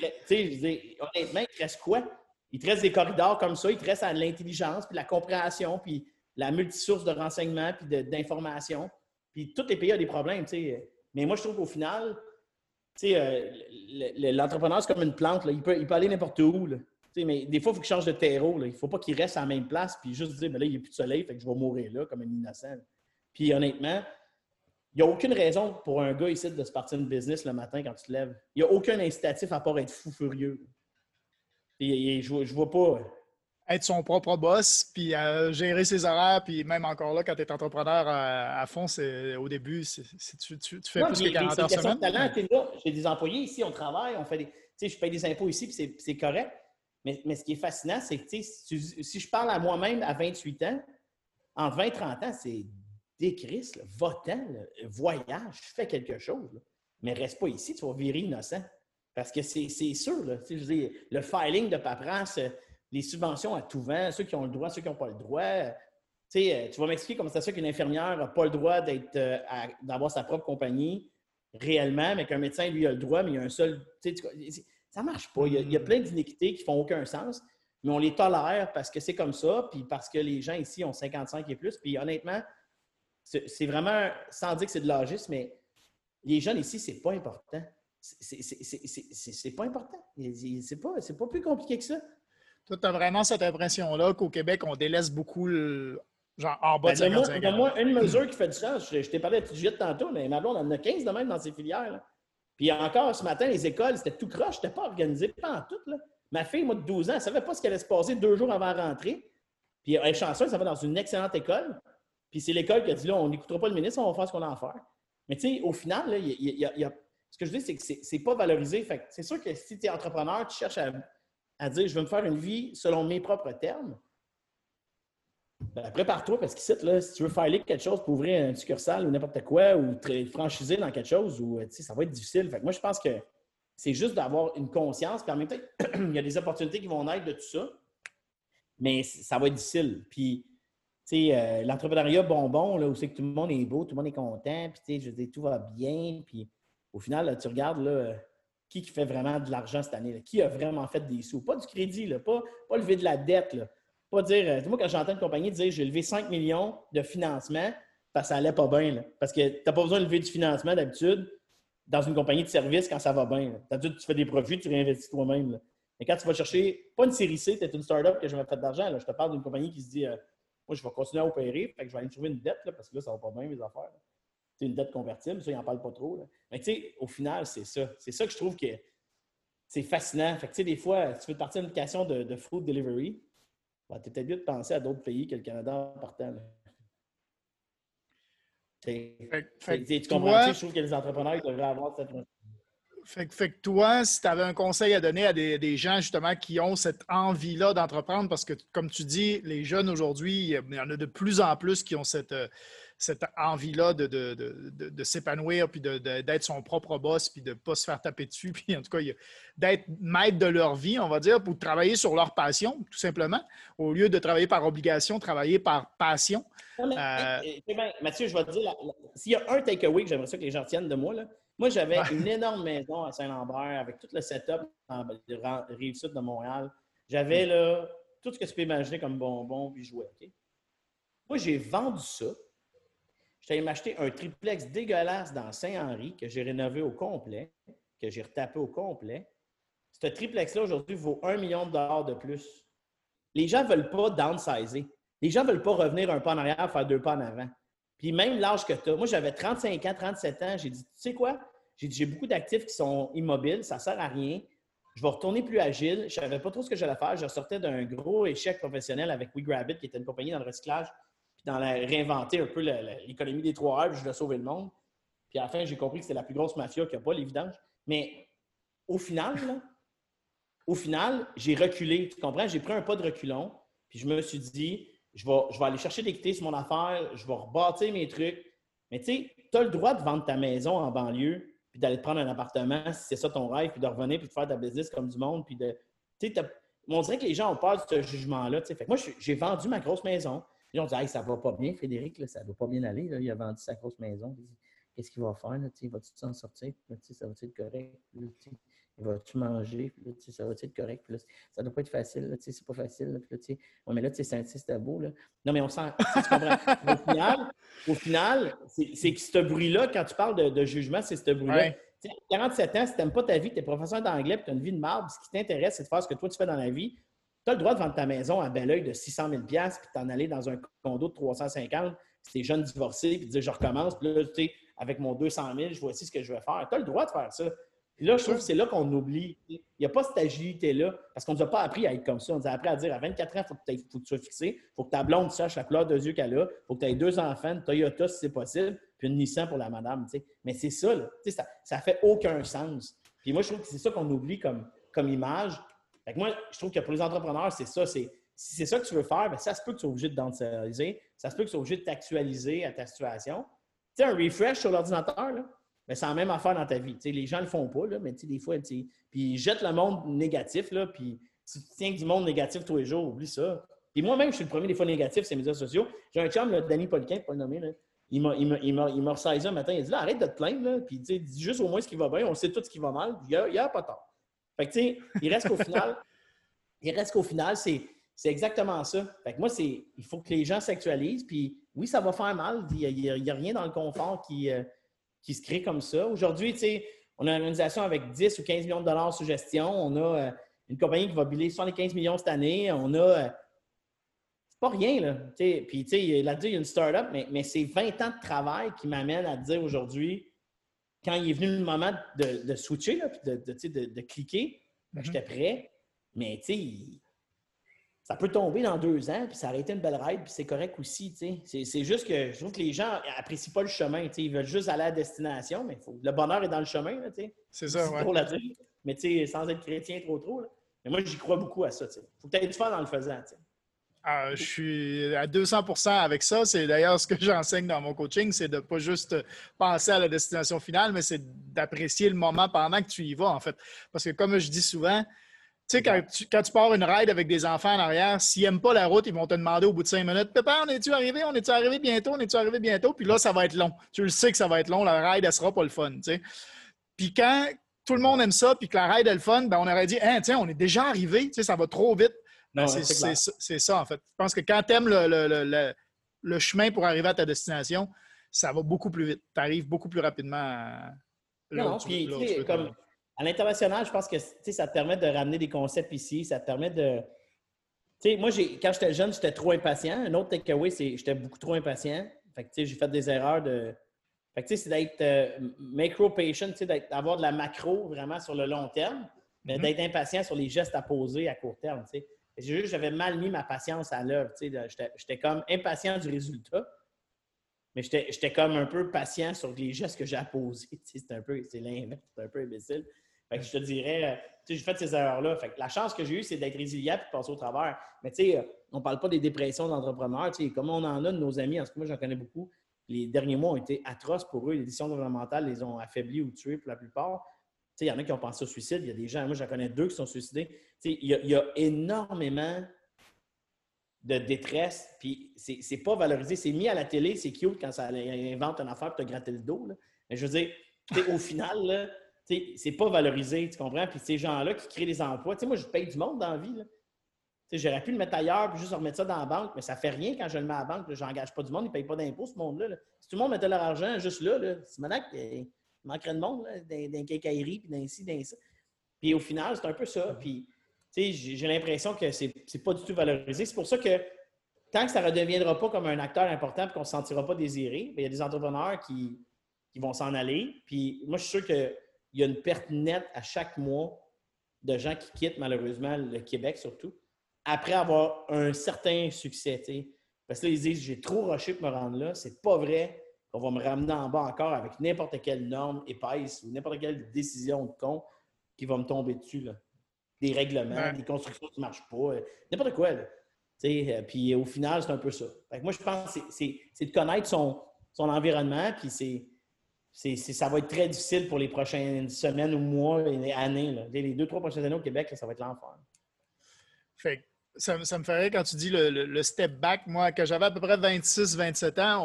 honnêtement, il te reste quoi? Il te reste des corridors comme ça, il te reste à l'intelligence, puis la compréhension, puis la multisource de renseignements, puis d'informations. Puis tous les pays ont des problèmes, Mais moi, je trouve qu'au final, euh, l'entrepreneur, c'est comme une plante. Il, peut, il, peut, aller n'importe où. Mais des fois, il faut qu'il change de terreau. Il ne faut pas qu'il reste à la même place puis juste dire, mais là, il n'y a plus de soleil, fait que je vais mourir là comme un innocent. Puis honnêtement, il n'y a aucune raison pour un gars ici de se partir une business le matin quand tu te lèves. Il n'y a aucun incitatif à part être fou furieux. Et, je ne vois pas être son propre boss, puis gérer ses horaires, puis même encore là, quand tu es entrepreneur à, fond, c'est au début, tu, fais plus que 40 heures semaine. J'ai des employés ici, on travaille, on fait des, je paye des impôts ici, puis c'est correct. Mais, ce qui est fascinant, c'est que si, je parle à moi-même à 28 ans, en 20 30 ans, c'est décris, votant, voyage, fais quelque chose. Mais reste pas ici, tu vas virer innocent. Parce que c'est sûr, je le filing de paperasse, les subventions à tout vent, ceux qui ont le droit, ceux qui n'ont pas le droit. Tu euh, vas m'expliquer comment c'est ça qu'une infirmière n'a pas le droit euh, d'avoir sa propre compagnie réellement, mais qu'un médecin, lui, a le droit, mais il y a un seul. Ça ne marche pas. Il y, a, plein d'inéquités qui font aucun sens, mais on les tolère parce que c'est comme ça, puis parce que les gens ici ont 55 et plus. Puis honnêtement, c'est vraiment, sans dire que c'est de l'âgisme, mais les jeunes ici, c'est pas important. C'est pas important. C'est pas, pas plus compliqué que ça. Toi, tu as vraiment cette impression-là qu'au Québec, on délaisse beaucoup le, genre en bas ben, de sa moi, une mesure qui fait du sens. Je, t'ai parlé de Juliette tantôt, mais ma blonde en a 15 de même dans ses filières. Puis encore ce matin, les écoles, c'était tout croche, c'était pas organisé, pas en tout. Là. Ma fille, moi, de 12 ans, elle savait pas ce qui allait se passer deux jours avant la rentrée. Puis elle est chanceuse, ça va dans une excellente école. Puis c'est l'école qui a dit là, on n'écoutera pas le ministre, on va faire ce qu'on a à faire. Mais tu sais, au final, là, ce que je dis, c'est que c'est pas valorisé. C'est sûr que si tu es entrepreneur, tu cherches à dire je veux me faire une vie selon mes propres termes, ben, prépare-toi parce qu'ici, là, si tu veux filer quelque chose pour ouvrir un succursale ou n'importe quoi ou franchiser dans quelque chose, ou, ça va être difficile. Fait moi, je pense que c'est juste d'avoir une conscience. Puis en même temps, il y a des opportunités qui vont naître de tout ça, mais ça va être difficile. Puis, tu sais, euh, l'entrepreneuriat bonbon, là, où c'est que tout le monde est beau, tout le monde est content, puis, tu sais, je dis tout va bien. Puis, au final, tu regardes, là, qui, fait vraiment de l'argent cette année? Là? Qui a vraiment fait des sous? Pas du crédit, là, pas, pas lever de la dette. Là. Pas dire, euh, moi, quand j'entends une compagnie dire j'ai levé 5 millions de financement parce que ça allait pas bien. Parce que tu n'as pas besoin de lever du financement d'habitude dans une compagnie de service quand ça va bien. D'habitude, tu fais des profits, tu réinvestis toi-même. Mais quand tu vas chercher, pas une série C, tu es une startup que je fait d'argent. Je te parle d'une compagnie qui se dit euh, Moi, je vais continuer à opérer, fait que je vais aller trouver une dette parce que là, ça va pas bien mes affaires. C'est une dette convertible, ça, ils n'en parlent pas trop. Mais tu sais, au final, c'est ça. C'est ça que je trouve que c'est fascinant. Fait que, tu sais, des fois, tu veux partir d'une application de, de, food delivery, tu es peut-être mieux de penser à d'autres pays que le Canada en partant. tu comprends? je trouve que les entrepreneurs devraient avoir cette fait, fait, que toi, si tu avais un conseil à donner à des, des gens justement qui ont cette envie-là d'entreprendre, parce que comme tu dis, les jeunes aujourd'hui, il y en a de plus en plus qui ont cette, euh, cette envie-là de, de, de, de s'épanouir, puis d'être son propre boss, puis de ne pas se faire taper dessus, puis en tout cas, d'être maître de leur vie, on va dire, pour travailler sur leur passion, tout simplement, au lieu de travailler par obligation, travailler par passion. Euh, Mathieu, je vais te dire, s'il y a un takeaway que j'aimerais ça que les gens tiennent de moi, là, moi, j'avais une énorme maison à Saint-Lambert avec tout le setup en Rive-Sud de Montréal. J'avais là tout ce que tu peux imaginer comme bonbon puis jouets. Moi, j'ai vendu ça J'allais m'acheter un triplex dégueulasse dans Saint-Henri que j'ai rénové au complet, que j'ai retapé au complet. Ce triplex-là, aujourd'hui, vaut un million de dollars de plus. Les gens ne veulent pas downsizer. Les gens ne veulent pas revenir un pas en arrière, faire deux pas en avant. Puis même l'âge que tu as. Moi, j'avais 35 ans, 37 ans. J'ai dit, tu sais quoi? J'ai beaucoup d'actifs qui sont immobiles, ça ne sert à rien. Je vais retourner plus agile. Je ne savais pas trop ce que j'allais faire. Je sortais d'un gros échec professionnel avec WeGrabbit, qui était une compagnie dans le recyclage dans la, réinventer un peu l'économie des trois heures, puis je voulais sauver le monde. Puis à la fin, j'ai compris que c'était la plus grosse mafia qu'il n'y a pas, l'évidence. Mais au final, au final, j'ai reculé. Tu comprends? J'ai pris un pas de reculon, puis je me suis dit, je vais, je vais aller chercher l'équité sur mon affaire, je vais rebâtir mes trucs. Mais tu sais, tu as le droit de vendre ta maison en banlieue, puis d'aller te prendre un appartement si c'est ça ton rêve, puis de revenir, puis de faire ta business comme du monde, puis de. On dirait que les gens ont peur de ce jugement-là. Moi, j'ai vendu ma grosse maison. Puis on dit hey, ça va pas bien, Frédéric, ça ne va pas bien aller. Il a vendu sa grosse maison. Qu'est-ce qu'il va faire? Là, va-tu s'en sortir? ça va être correct? il va-tu manger? ça va être correct? ça ne doit pas être facile. C'est pas facile. Puis mais là, c'est beau. Là. Non, mais on sent. au final, au final c'est que ce bruit-là, quand tu parles de, jugement, c'est ce bruit-là. 47 ans, si tu n'aimes pas ta vie, tu es professeur d'anglais, tu as une vie de marbre, ce qui t'intéresse, c'est de faire ce que toi tu fais dans la vie, tu as le droit de vendre ta maison à bel oeil de 600 000 puis t'en aller dans un condo de 350 si tu es jeune divorcé, puis dire je recommence, puis là, tu sais, avec mon 200 000, je vois aussi ce que je vais faire. Tu as le droit de faire ça. Puis là, je trouve que c'est là qu'on oublie. Il n'y a pas cette agilité-là, parce qu'on ne nous a pas appris à être comme ça. On nous a appris à dire à 24 ans, il faut, que tu sois fixé, il faut que ta blonde sache la couleur de yeux qu'elle a, il faut que tu aies deux enfants, une Toyota si c'est possible, puis une Nissan pour la madame. Mais c'est ça, là. ça ne fait aucun sens. Puis moi, je trouve que c'est ça qu'on oublie comme, comme image moi, je trouve que pour les entrepreneurs, c'est ça. si c'est ça que tu veux faire, bien, ça se peut que tu sois obligé de downsizzer. Ça se peut que tu sois obligé de t'actualiser à ta situation. Tu sais, un refresh sur l'ordinateur, mais c'est la même affaire dans ta vie. les gens ne le font pas, là, mais des fois, puis ils jettent le monde négatif, là, puis si tu tiens du monde négatif tous les jours, oublie ça. Et moi-même, je suis le premier des fois négatif sur les médias sociaux. J'ai un chum, là, Danny Poliquin, pour le nommer, là, il m'a ressaisi un matin, il a dit là, arrête de te plaindre, là, puis dis juste au moins ce qui va bien, on sait tout ce qui va mal, il n'y a, a, pas tort. Fait que, tu sais, il reste qu'au final, il reste qu'au final, c'est, c'est exactement ça. Fait que moi, c'est, il faut que les gens s'actualisent. Puis oui, ça va faire mal. Il n'y a, rien dans le confort qui, euh, qui se crée comme ça. Aujourd'hui, tu sais, on a une organisation avec 10 ou 15 millions de dollars sous gestion. On a euh, une compagnie qui va biller 75 millions cette année. On a. Euh, c'est pas rien, là. Puis, tu sais, là-dessus, il y a une start-up, mais, mais c'est 20 ans de travail qui m'amène à dire aujourd'hui, quand il est venu le moment de, switcher, là, de, de, cliquer, ben, mm-hmm. j'étais prêt. Mais tu sais, ça peut tomber dans deux ans, puis ça aurait été une belle ride, puis c'est correct aussi. C'est juste que je trouve que les gens n'apprécient pas le chemin. Ils veulent juste aller à la destination, mais faut, le bonheur est dans le chemin. C'est ça, ouais. la dire. Mais sans être chrétien trop trop. Mais moi, j'y crois beaucoup à ça. Il faut que tu aies du fun dans le faisant. Ah, je suis à 200% avec ça. C'est d'ailleurs ce que j'enseigne dans mon coaching, c'est de ne pas juste penser à la destination finale, mais c'est d'apprécier le moment pendant que tu y vas, en fait. Parce que comme je dis souvent, tu sais, quand tu, pars une ride avec des enfants en arrière, s'ils n'aiment pas la route, ils vont te demander au bout de cinq minutes Papa, on est-tu arrivé? On est-tu arrivé bientôt? On est-tu arrivé bientôt Puis là, ça va être long. Tu le sais que ça va être long. La ride, elle sera pas le fun. sais. Puis quand tout le monde aime ça, puis que la ride est le fun, ben on aurait dit hein, tiens, on est déjà arrivé. Ça va trop vite. Ben, c'est ça, en fait. Je pense que quand tu aimes le, chemin pour arriver à ta destination, ça va beaucoup plus vite. Tu arrives beaucoup plus rapidement à, non, puis, comme à l'international, je pense que ça te permet de ramener des concepts ici, ça te permet de. Tu sais, moi, quand j'étais jeune, j'étais trop impatient. Un autre takeaway, c'est que j'étais beaucoup trop impatient. Fait que, tu sais, j'ai fait des erreurs de. Fait que, tu sais, c'est d'être euh, macro-patient, tu sais, d'avoir de la macro vraiment sur le long terme, mais mm-hmm. d'être impatient sur les gestes à poser à court terme, tu sais. J'avais mal mis ma patience à l'œuvre. J'étais comme impatient du résultat. Mais j'étais comme un peu patient sur les gestes que j'ai à poser. C'est un peu, l'inverse, c'est un peu imbécile. Fait je te dirais, euh, j'ai fait ces erreurs-là. La chance que j'ai eue, c'est d'être résilient et de passer au travers. Mais tu sais, euh, on ne parle pas des dépressions d'entrepreneurs. Comme on en a de nos amis, en ce moi, j'en connais beaucoup. Les derniers mois ont été atroces pour eux. Les décisions gouvernementales les ont affaiblis ou tués pour la plupart. Il y en a qui ont pensé au suicide. Il y a des gens, moi, j'en connais deux qui sont suicidés. Il y a énormément de détresse, puis c'est pas valorisé. C'est mis à la télé, c'est cute quand ça invente une affaire pour te gratter le dos. Mais je veux dire, au final, c'est pas valorisé, tu comprends? Puis ces gens-là qui créent des emplois, moi, je paye du monde dans la vie. J'aurais pu le mettre ailleurs puis juste remettre ça dans la banque, mais ça fait rien quand je le mets à la banque. Je n'engage pas du monde, ils ne payent pas d'impôts, ce monde-là. Si tout le monde mettait leur argent juste là, là c'est qu'il manquerait de monde, d'un quincaillerie, puis d'un ci, d'un ça. Puis au final, c'est un peu ça. Puis j'ai l'impression que c'est n'est pas du tout valorisé. C'est pour ça que tant que ça ne redeviendra pas comme un acteur important et qu'on ne se sentira pas désiré, ben, il y a des entrepreneurs qui, vont s'en aller. Puis moi, je suis sûr qu'il y a une perte nette à chaque mois de gens qui quittent malheureusement le Québec surtout, après avoir un certain succès. Parce que là, ils disent j'ai trop rushé pour me rendre là. C'est pas vrai qu'on va me ramener en bas encore avec n'importe quelle norme épaisse ou n'importe quelle décision de con qui va me tomber dessus. Là des règlements, des constructions qui ne marchent pas, euh, n'importe quoi. Euh, puis au final, c'est un peu ça. moi, je pense que c'est de connaître son, son environnement, puis c'est ça va être très difficile pour les prochaines semaines ou mois et années. Les deux, trois prochaines années au Québec, ça va être l'enfer. Fait ça, me ferait quand tu dis le, step back. Moi, quand j'avais à peu près 26-27 ans,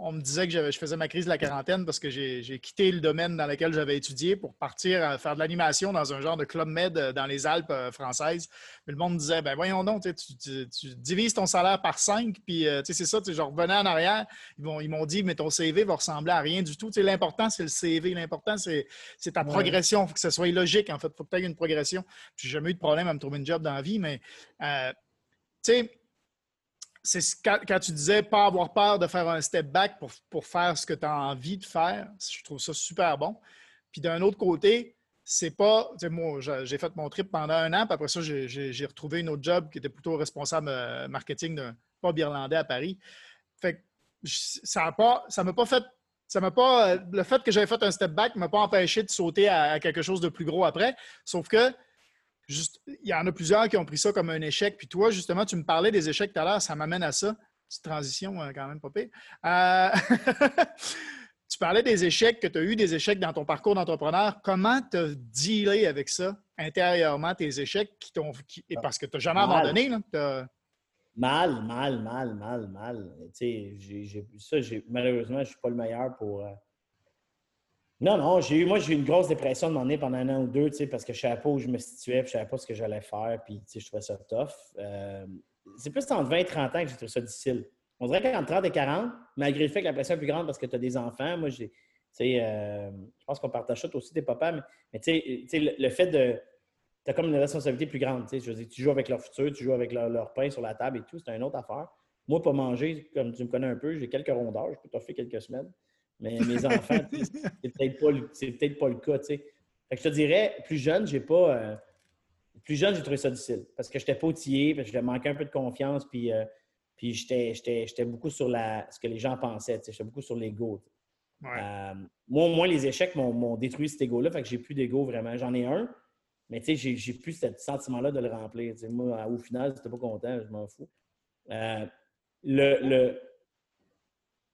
on, me disait que je faisais ma crise de la quarantaine parce que j'ai quitté le domaine dans lequel j'avais étudié pour partir à faire de l'animation dans un genre de club med euh, dans les Alpes euh, françaises. Mais le monde me disait, ben voyons donc, tu, divises ton salaire par cinq, puis euh, c'est ça, je revenais en arrière. Ils m'ont dit, mais ton CV va ressembler à rien du tout. L'important, c'est le CV. L'important, c'est ta progression. Il faut que ce soit logique, en fait. Il faut que tu aies une progression. J'ai jamais eu de problème à me trouver une job dans la vie, mais euh, tu sais, c'est quand, tu disais pas avoir peur de faire un step back pour, faire ce que tu as envie de faire, je trouve ça super bon. Puis d'un autre côté, c'est pas. Moi, j'ai fait mon trip pendant un an, puis après ça, j'ai retrouvé une autre job qui était plutôt responsable euh, marketing d'un pub irlandais à Paris. Fait que ça ne pas. Ça m'a pas fait. Ça m'a pas. Euh, le fait que j'avais fait un step back ne m'a pas empêché de sauter à, quelque chose de plus gros après. Sauf que juste, il y en a plusieurs qui ont pris ça comme un échec. Puis toi, justement, tu me parlais des échecs tout à l'heure, ça m'amène à ça. Petite transition euh, quand même, pas euh, tu parlais des échecs, que tu as eu des échecs dans ton parcours d'entrepreneur. Comment tu as dealé avec ça intérieurement, tes échecs qui t'ont. parce que tu n'as jamais abandonné. Là, Mal, mal, mal, mal, mal. Tu sais, ça, malheureusement, je ne suis pas le meilleur pour. Euh, non, non, j'ai eu, moi, j'ai eu une grosse dépression de m'en pendant un an ou deux, parce que je ne savais pas où je me situais, puis je ne savais pas ce que j'allais faire, puis je trouvais ça tough. Euh, c'est plus entre 20 et 30 ans que j'ai trouvé ça difficile. On dirait qu'entre 30 et 40, malgré le fait que la pression est plus grande parce que tu as des enfants, moi, j'ai, euh, je pense qu'on partage ça aussi des papas, mais, tu sais, le, fait de. Tu as comme une responsabilité plus grande. Je veux dire, tu joues avec leur futur, tu joues avec leur, pain sur la table et tout, c'est une autre affaire. Moi, pas manger, comme tu me connais un peu, j'ai quelques rondeurs, je peux t'offrir quelques semaines. Mais mes enfants, c'est peut-être pas, peut pas, le cas. Fait que je te dirais, plus jeune, j'ai pas. Euh, plus jeune, j'ai trouvé ça difficile parce que je n'étais pas outillé, parce que je manquais un peu de confiance, puis, euh, puis j'étais beaucoup sur la, ce que les gens pensaient. J'étais beaucoup sur l'ego. Euh, moi, moi, les échecs m'ont détruit cet ego-là, fait que j'ai plus d'ego vraiment. J'en ai un, mais j'ai plus ce sentiment-là de le remplir. moi, au final, si pas content, je m'en fous. le,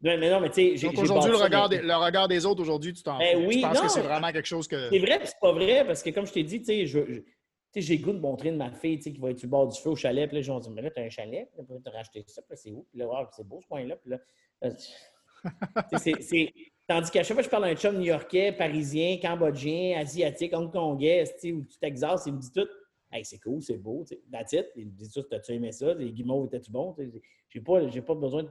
mais non, mais tu sais, Donc aujourd'hui, le, regard des, le regard des autres, aujourd'hui, tu t'en ben oui, tu penses que c'est vraiment quelque chose que. C'est vrai, c'est pas vrai, parce que comme je t'ai dit, tu sais, j'ai goût de montrer de ma fille qui va être sur le bord du feu au chalet. Puis là, je dit, mais là, tu as un chalet, tu as racheté ça, puis c'est où? Puis là, c'est beau ce coin-là. Puis là, euh, c'est. Tandis qu'à chaque fois que je parle d'un chum new-yorkais, parisien, cambodgien, asiatique, hongkongais, ou du Texas, il me dit tout Hey, c'est cool, c'est beau. La titre, ils me disent T'as-tu aimé ça? Les guimauves étaient-tu bons J'ai pas, pas besoin de.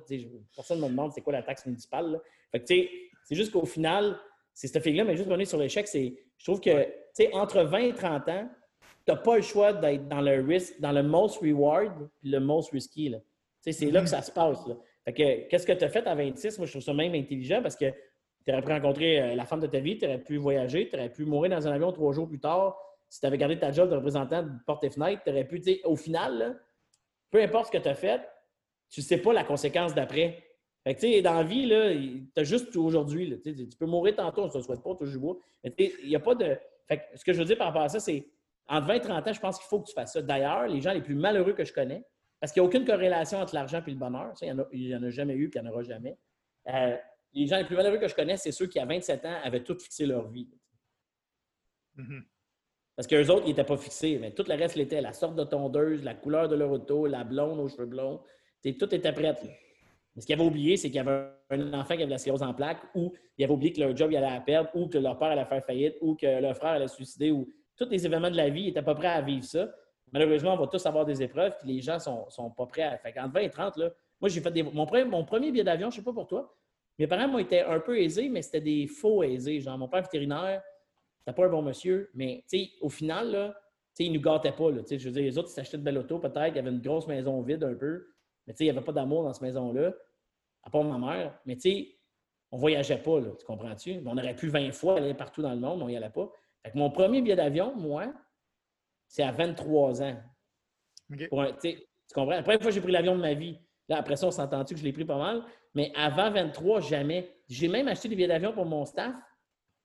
Personne ne me demande c'est quoi la taxe municipale. Fait que, tu sais, c'est juste qu'au final, c'est cette fille-là, mais juste revenir sur l'échec, c'est. Je trouve que, tu sais, entre 20 et 30 ans, tu n'as pas le choix d'être dans le risk, dans le most reward puis le most risky. C'est là que ça se passe. Fait que, qu'est-ce que tu as fait à 26? Moi, je trouve ça même intelligent parce que tu aurais pu rencontrer euh, la femme de ta vie, tu aurais pu voyager, tu aurais pu mourir dans un avion trois jours plus tard. Si tu avais gardé ta job de représentant de porte et fenêtre, tu aurais pu, au final, peu importe ce que tu as fait, tu ne sais pas la conséquence d'après. Fait que, tu sais, dans la vie, tu as juste aujourd'hui. Tu peux mourir tantôt, on ne se souhaite pas, toujours. Mais il n'y a pas de. Fait ce que je veux dire par rapport à ça, c'est entre 20 et 30 ans, je pense qu'il faut que tu fasses ça. D'ailleurs, les gens les plus malheureux que je connais, parce qu'il n'y a aucune corrélation entre l'argent et le bonheur, ça, il n'y en, a jamais eu et il n'y en aura jamais. Euh, les gens les plus malheureux que je connais, c'est ceux qui, à 27 ans, avaient tout fixé leur vie. Mm-hmm. Parce qu'eux autres, ils n'étaient pas fixés, mais tout le reste l'était. La sorte de tondeuse, la couleur de leur auto, la blonde aux cheveux blonds, tout était prêt. Mais ce qu'ils avaient oublié, c'est qu'il y avait un enfant qui avait la sclérose en plaques, ou ils avaient oublié que leur job il allait à perdre, ou que leur père allait faire faillite, ou que leur frère allait se suicider, ou tous les événements de la vie, ils n'étaient pas prêts à vivre ça. Malheureusement, on va tous avoir des épreuves, puis les gens ne sont, sont, pas prêts à. Fait qu'en 20 et 30, là, moi, j'ai fait des... mon, premier, billet d'avion, je ne sais pas pour toi, mes parents m'ont été un peu aisés, mais c'était des faux aisés. Genre, mon père vétérinaire, c'était pas un bon monsieur, mais au final, là, ils ne nous gâtaient pas. Je veux dire, les autres, ils s'achetaient de belles autos, peut-être, il y avait une grosse maison vide un peu, mais il n'y avait pas d'amour dans cette maison-là, à part ma mère. Mais on ne voyageait pas, là, tu comprends-tu? On aurait pu 20 fois aller partout dans le monde, mais on n'y allait pas. Fait que mon premier billet d'avion, moi, c'est à 23 ans. tu comprends? La première fois que j'ai pris l'avion de ma vie, là, après ça, on s'entend-tu que je l'ai pris pas mal, mais avant 23, jamais. J'ai même acheté des billets d'avion pour mon staff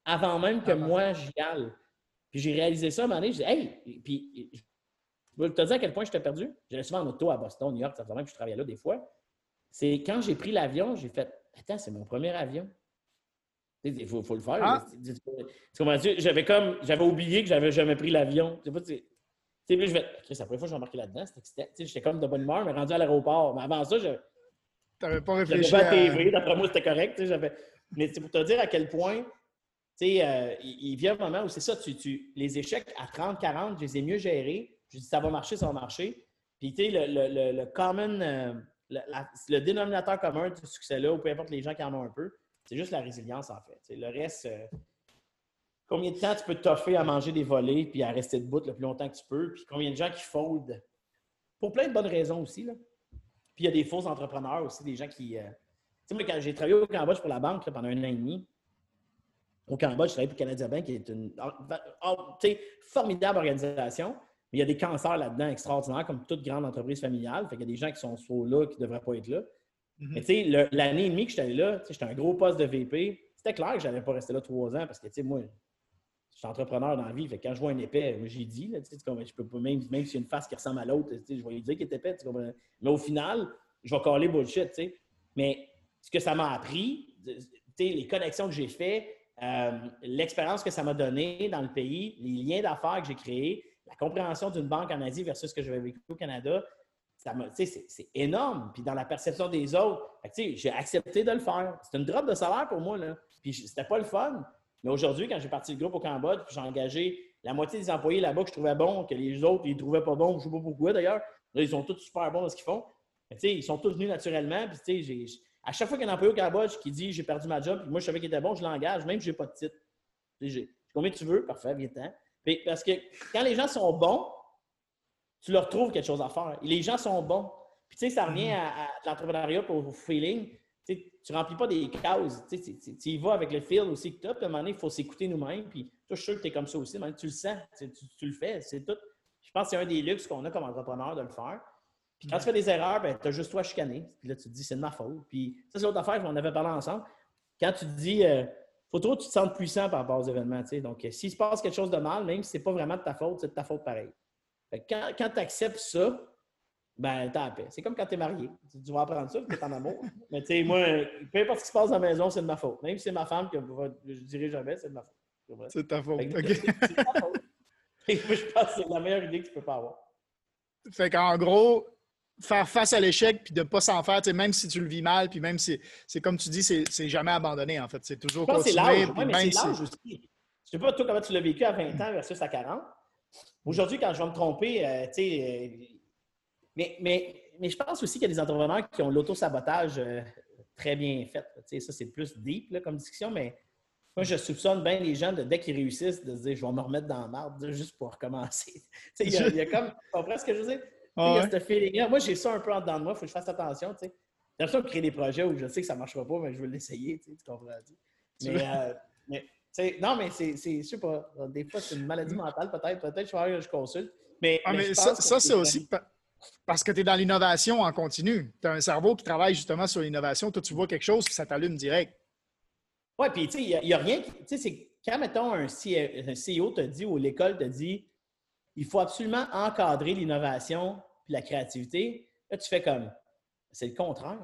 avant même que moi, j'y aille. Puis j'ai réalisé ça à un moment donné, je dis, hey, puis veux te dire à quel point je t'ai perdu? J'allais souvent en auto à Boston, New York, ça faisait même que je travaillais là des fois. C'est quand j'ai pris l'avion, j'ai fait, attends, c'est mon premier avion. Il faut, le faire. Ah. J'avais comme, j'avais oublié que j'avais jamais pris l'avion. Tu sais, puis je vais, c'est la première fois que j'ai embarqué là-dedans. J'étais comme de bonne humeur, mais rendu à l'aéroport. Mais avant ça, je. n'avais pas réfléchi. J'avais pas à TV, d'après moi, c'était correct. Mais c'est pour te dire à quel point, tu sais, euh, il, vient un moment où c'est ça, tu, tu, les échecs à 30, 40, je les ai mieux gérés. Je dis, ça va marcher, ça va marcher. Puis, tu sais, le, le, le, common, euh, le dénominateur commun de ce succès-là, ou peu importe les gens qui en ont un peu, c'est juste la résilience, en fait. le reste, euh, combien de temps tu peux t'offrir à manger des volets puis à rester debout le plus longtemps que tu peux, puis combien de gens qui foldent pour plein de bonnes raisons aussi. Là. Puis il y a des faux entrepreneurs aussi, des gens qui. Euh, tu sais, moi, quand j'ai travaillé au Cambodge pour la banque pendant un an et demi, au Cambodge, je travaillais pour Canada Bank, qui est une formidable organisation. Mais il y a des cancers là-dedans extraordinaires, comme toute grande entreprise familiale. Fait qu'il y a des gens qui sont soit là, qui ne devraient pas être là. Mhm. Mais tu sais, l'année et demie que j'étais là, j'étais un gros poste de VP. C'était clair que je n'allais pas rester là trois ans parce que, tu sais, moi, je suis entrepreneur dans la vie. Fait quand je vois un épais, j'ai dit, là, je peux pas, même, même s'il y a une face qui ressemble à l'autre, je vais lui dire qu'il est épais. Mais au final, je vais coller bullshit. sais. Mais ce que ça m'a appris, les connexions que j'ai faites, euh, l'expérience que ça m'a donné dans le pays, les liens d'affaires que j'ai créés, la compréhension d'une banque en Asie versus ce que j'avais vécu au Canada, c'est énorme. Puis dans la perception des autres, j'ai accepté de le faire. C'est une drop de salaire pour moi. Là. Puis c'était pas le fun. Mais aujourd'hui, quand j'ai parti le groupe au Cambodge, j'ai engagé la moitié des employés là-bas que je trouvais bons, que les autres, ils trouvaient pas bons, je sais pas pourquoi d'ailleurs. ils sont tous super bons dans ce qu'ils font. ils sont tous venus naturellement. Puis, à chaque fois qu'il y a un employé au Cambodge qui dit j'ai perdu ma job, puis moi je savais qu'il était bon, je l'engage, même si je n'ai pas de titre. Combien tu veux? Parfait, viens-t'en. Parce que quand les gens sont bons, tu leur trouves quelque chose à faire. les gens sont bons. Puis, tu sais, ça revient mhm. à, l'entrepreneuriat pour, au feeling. Tu ne remplis pas des cases. Tu, y vas avec le feel aussi que tu as. Puis, à un moment donné, il faut s'écouter nous-mêmes. Puis, toi, je suis sûr que tu es comme ça aussi. tu le sens. Tu, le fais. C'est tout. Je pense que c'est un des luxes qu'on a comme entrepreneur de le faire. Puis, quand tu fais des erreurs, ben, tu as juste toi à chicaner. Puis là, tu te dis, c'est de ma faute. Puis, ça, c'est l'autre affaire qu'on avait parlé ensemble. Quand tu te dis, euh, faut que tu te sentes puissant par rapport aux événements. Donc, s'il se passe quelque chose de mal, même si ce n'est pas vraiment de ta faute, c'est de ta faute pareil quand, quand tu acceptes ça, ben, t'as la paix. C'est comme quand tu es marié. Tu vas apprendre ça, tu es en amour. Mais tu sais, moi, peu importe ce qui se passe dans la maison, c'est de ma faute. Même si c'est ma femme que je dirais jamais, c'est de ma faute. C'est ta faute. C'est ta faute. Et moi, je pense que c'est la meilleure idée que tu peux pas avoir. Fait qu'en gros, faire face à l'échec puis de ne pas s'en faire, même si tu le vis mal, puis même si c'est comme tu dis, c'est jamais abandonné en fait. C'est toujours continuer. C'est l'âge. mais c'est l'âge aussi. Je sais pas, toi, comment tu l'as vécu à 20 ans versus à 40. Aujourd'hui, quand je vais me tromper, euh, tu sais, euh, mais, mais, mais je pense aussi qu'il y a des entrepreneurs qui ont l'auto-sabotage euh, très bien fait. Tu sais, ça, c'est plus deep là, comme discussion, mais moi, je soupçonne bien les gens, de, dès qu'ils réussissent, de se dire je vais me remettre dans la marde juste pour recommencer. il, y a, il y a comme. Tu comprends ce que je veux dire? Il y a ce feeling Moi, j'ai ça un peu en dedans de moi, il faut que je fasse attention. J'ai l'impression de créer des projets où je sais que ça ne marchera pas, mais je veux l'essayer. Tu comprends? Mais, mais non, mais c'est, je sais pas, des fois, c'est une maladie mentale, peut-être. Peut-être que je consulte. Mais, ah, mais, ça, c'est aussi parce que tu es dans l'innovation en continu. Tu as un cerveau qui travaille justement sur l'innovation. Toi, tu vois quelque chose, ça t'allume direct. Oui, puis tu sais, il n'y a, rien. Tu sais, c'est quand, mettons, un CEO te dit ou l'école te dit il faut absolument encadrer l'innovation puis la créativité, là, tu fais comme c'est le contraire.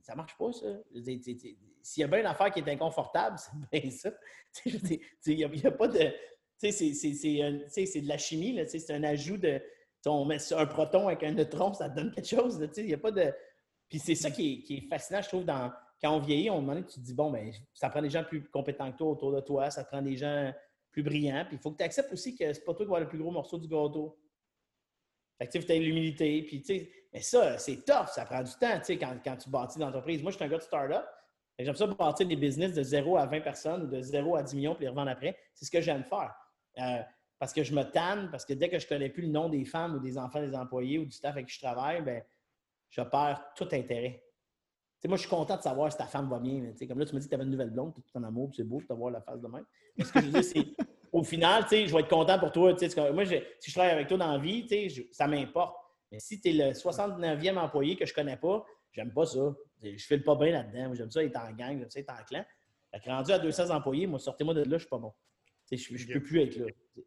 Ça marche pas, ça s'il y a bien une affaire qui est inconfortable, c'est bien ça. Il n'y a, pas de. C'est de la chimie, c'est un ajout de. On met un proton avec un neutron, ça donne quelque chose. Il n'y a pas de. Puis c'est ça qui est, fascinant, je trouve, dans, quand on vieillit, on demande, tu te dis, bon, ben, ça prend des gens plus compétents que toi autour de toi, ça prend des gens plus brillants. Puis il faut que tu acceptes aussi que c'est pas toi qui vas le plus gros morceau du gâteau. Fait que tu as l'humilité. Puis, mais ça, c'est tough, ça prend du temps quand, quand tu bâtis l'entreprise. Moi, je suis un gars de start-up. J'aime ça partir des business de 0 à 20 personnes ou de 0 à 10 millions puis les revendre après. C'est ce que j'aime faire. Euh, parce que je me tanne, parce que dès que je ne connais plus le nom des femmes ou des enfants des employés ou du staff avec qui je travaille, ben, je perds tout intérêt. Moi, je suis content de savoir si ta femme va bien. comme là, tu me dis que tu avais une nouvelle blonde, tu es en amour, c'est beau de te voir la face de même. Mais ce que je veux dire, c'est au final, je vais être content pour toi. Moi, si je travaille avec toi dans la vie, ça m'importe. Mais si tu es le 69e employé que je ne connais pas, j'aime pas ça. Je fais le pas bien là-dedans. J'aime ça être en gang, j'aime ça être en clan. Fait que rendu à 200 employés, moi, sortez-moi de là, je suis pas bon. je ne peux plus être là.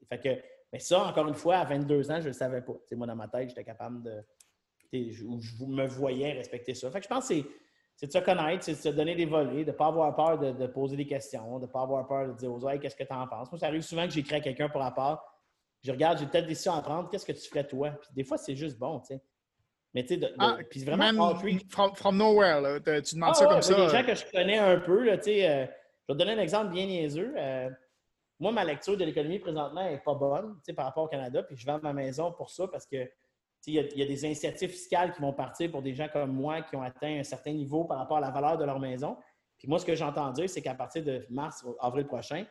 Fait que, mais ça, encore une fois, à 22 ans, je ne le savais pas. moi, dans ma tête, j'étais capable de. Je, je, me voyais respecter ça. Fait que je pense que c'est de se connaître, c'est de se donner des volets, de ne pas avoir peur de, poser des questions, de ne pas avoir peur de dire aux autres qu'est-ce que tu en penses? Moi, ça arrive souvent que j'écris à quelqu'un pour rapport. Je regarde, j'ai peut-être décision à prendre, qu'est-ce que tu ferais toi? Puis des fois, c'est juste bon, tu sais. Mais tu sais, ah, puis vraiment, from, nowhere, là, tu demandes ah ça comme ça. Des gens que je connais un peu, là, tu sais, euh, je vais te donner un exemple bien niaiseux. Euh, moi, ma lecture de l'économie présentement n'est pas bonne tu sais, par rapport au Canada, puis je vends ma maison pour ça parce que il y, a, y, a des incentives fiscales qui vont partir pour des gens comme moi qui ont atteint un certain niveau par rapport à la valeur de leur maison. Puis moi, ce que j'entends dire, c'est qu'à partir de mars, avril prochain,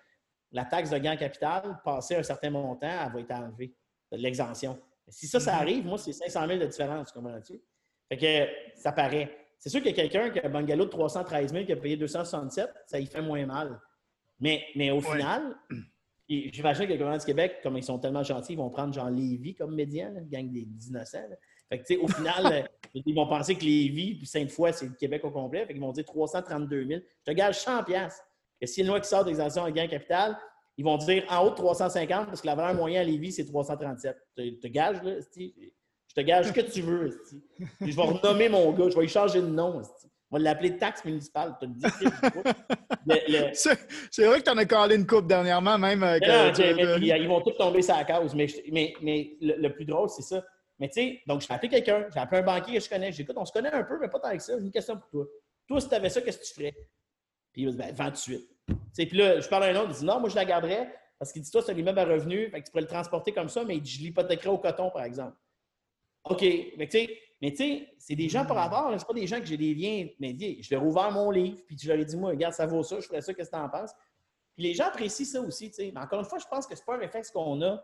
la taxe de gain capital, passée un certain montant, elle va être enlevée de l'exemption. Si ça, ça mhm. arrive, moi, c'est 500 000 de différence, comprends-tu? Fait que ça paraît. C'est sûr qu'il y a quelqu'un qui a un bungalow de 313 000 qui a payé 267, ça y fait moins mal. Mais, mais au final, j'imagine que le gouvernement du Québec, comme ils sont tellement gentils, ils vont prendre Jean Lévis comme médian, le gang des innocents. Fait que, tu sais, au final, euh, ils vont penser que Lévis puis Sainte-Foy, c'est le Québec au complet. Fait qu'ils vont dire 332 000. Je te gage 100 Et si une loi qui sort d'exemption en gain capital, ils vont dire en haut de 350 parce que la valeur moyenne à Lévis, c'est 337. Je te gage, là, Je te gage ce que tu veux. Je vais renommer mon gars, je vais lui changer de nom. On va l'appeler taxe municipale. C'est vrai que tu en as collé une coupe dernièrement, même. Euh, ils vont tous tomber sur la cause. Mais, mais, mais le, plus drôle, c'est ça. Mais tu sais, donc j'ai appelé quelqu'un, j'ai appelé un banquier que je connais. J'ai dit, écoute, on se connaît un peu, mais pas tant que ça. J'ai une question pour toi. Toi, si tu avais ça, qu'est-ce que tu ferais? Puis il m'a dit, ben, vends tout de suite. Puis là, je parle à un autre, il dit non, moi je la garderais parce qu'il dit toi, c'est un immeuble à revenu, fait que tu pourrais le transporter comme ça, mais je l'hypothéquerais au coton, par exemple. OK. Mais tu sais, mais c'est des gens par rapport, c'est pas des gens que j'ai des liens. Mais je leur ai ouvert mon livre, puis je leur ai dit, moi, regarde, ça vaut ça, je ferais ça, qu'est-ce que tu en penses? Puis les gens apprécient ça aussi, tu sais. Mais encore une fois, je pense que c'est pas un réflexe qu'on a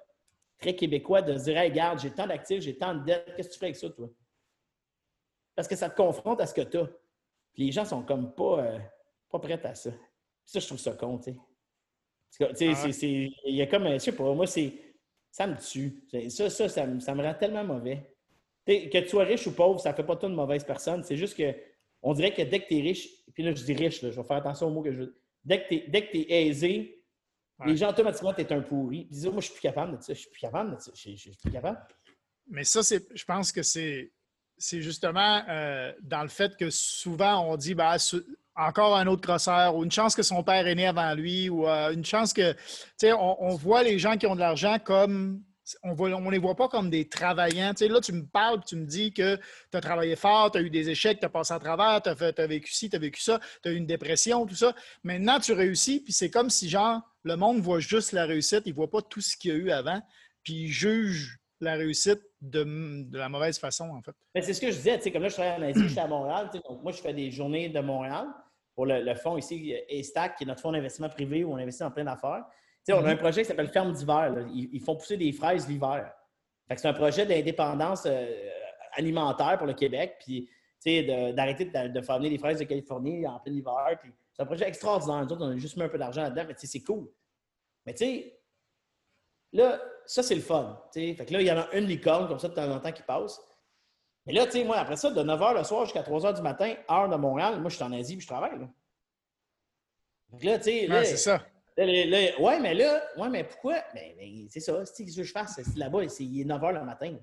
très québécois de se dire, hey, regarde, j'ai tant d'actifs, j'ai tant de dettes, qu'est-ce que tu ferais avec ça, toi? Parce que ça te confronte à ce que tu as. Puis les gens sont comme pas, euh, pas prêts à ça. Ça, je trouve ça con, tu sais. Ah il y a comme, je sais pas, moi, c'est, ça me tue. Ça, ça, ça, me rend tellement mauvais. Que tu sois riche ou pauvre, ça ne fait pas toi une mauvaise personne. C'est juste que, on dirait que dès que tu es riche, puis là, je dis riche, je vais faire attention aux mots que je Dès que tu es, aisé, les gens, automatiquement, tu es un pourri. Puis moi, je suis plus capable de ça. Je suis plus capable de ça. Je, suis plus capable. Mais ça, je pense que c'est, justement euh, dans le fait que souvent, on dit, bah, encore un autre crosseur, ou une chance que son père est né avant lui, ou euh, une chance que, tu sais, on, voit les gens qui ont de l'argent comme on ne les voit pas comme des travaillants. Là, tu me parles, tu me dis que tu as travaillé fort, tu as eu des échecs, tu as passé à travers, tu as, vécu ci, tu as vécu ça, tu as eu une dépression, tout ça. Maintenant, tu réussis, puis c'est comme si, genre, le monde voit juste la réussite, il ne voit pas tout ce qu'il y a eu avant, puis il juge la réussite de, la mauvaise façon, en fait. c'est ce que je disais, comme là, je travaille en Asie, je suis à Montréal, moi, je fais des journées de Montréal pour le, fonds ici, ESTAC, qui est notre fonds d'investissement privé où on investit en plein d'affaires. On a un mhm. projet qui s'appelle Ferme d'hiver. Ils, font pousser des fraises l'hiver. c'est un projet d'indépendance euh, alimentaire pour le Québec, puis d'arrêter de, faire venir des fraises de Californie en plein hiver. c'est un projet extraordinaire. Nous autres, on a juste mis un peu d'argent là-dedans, mais c'est cool. Mais tu sais, là, ça, c'est le fun. Fait que là, il y en a une licorne comme ça de temps en temps qui passe. Mais là, tu sais, moi, après ça, de 9 h le soir jusqu'à 3 h du matin, heure de Montréal, moi, je suis en Asie puis je travaille. Là, là tu sais. Ouais, c'est ça. Ouais, mais là, ouais, mais pourquoi? Ben, ben c'est ça. C'est ce que je fasse. Là-bas, il est 9 h le matin.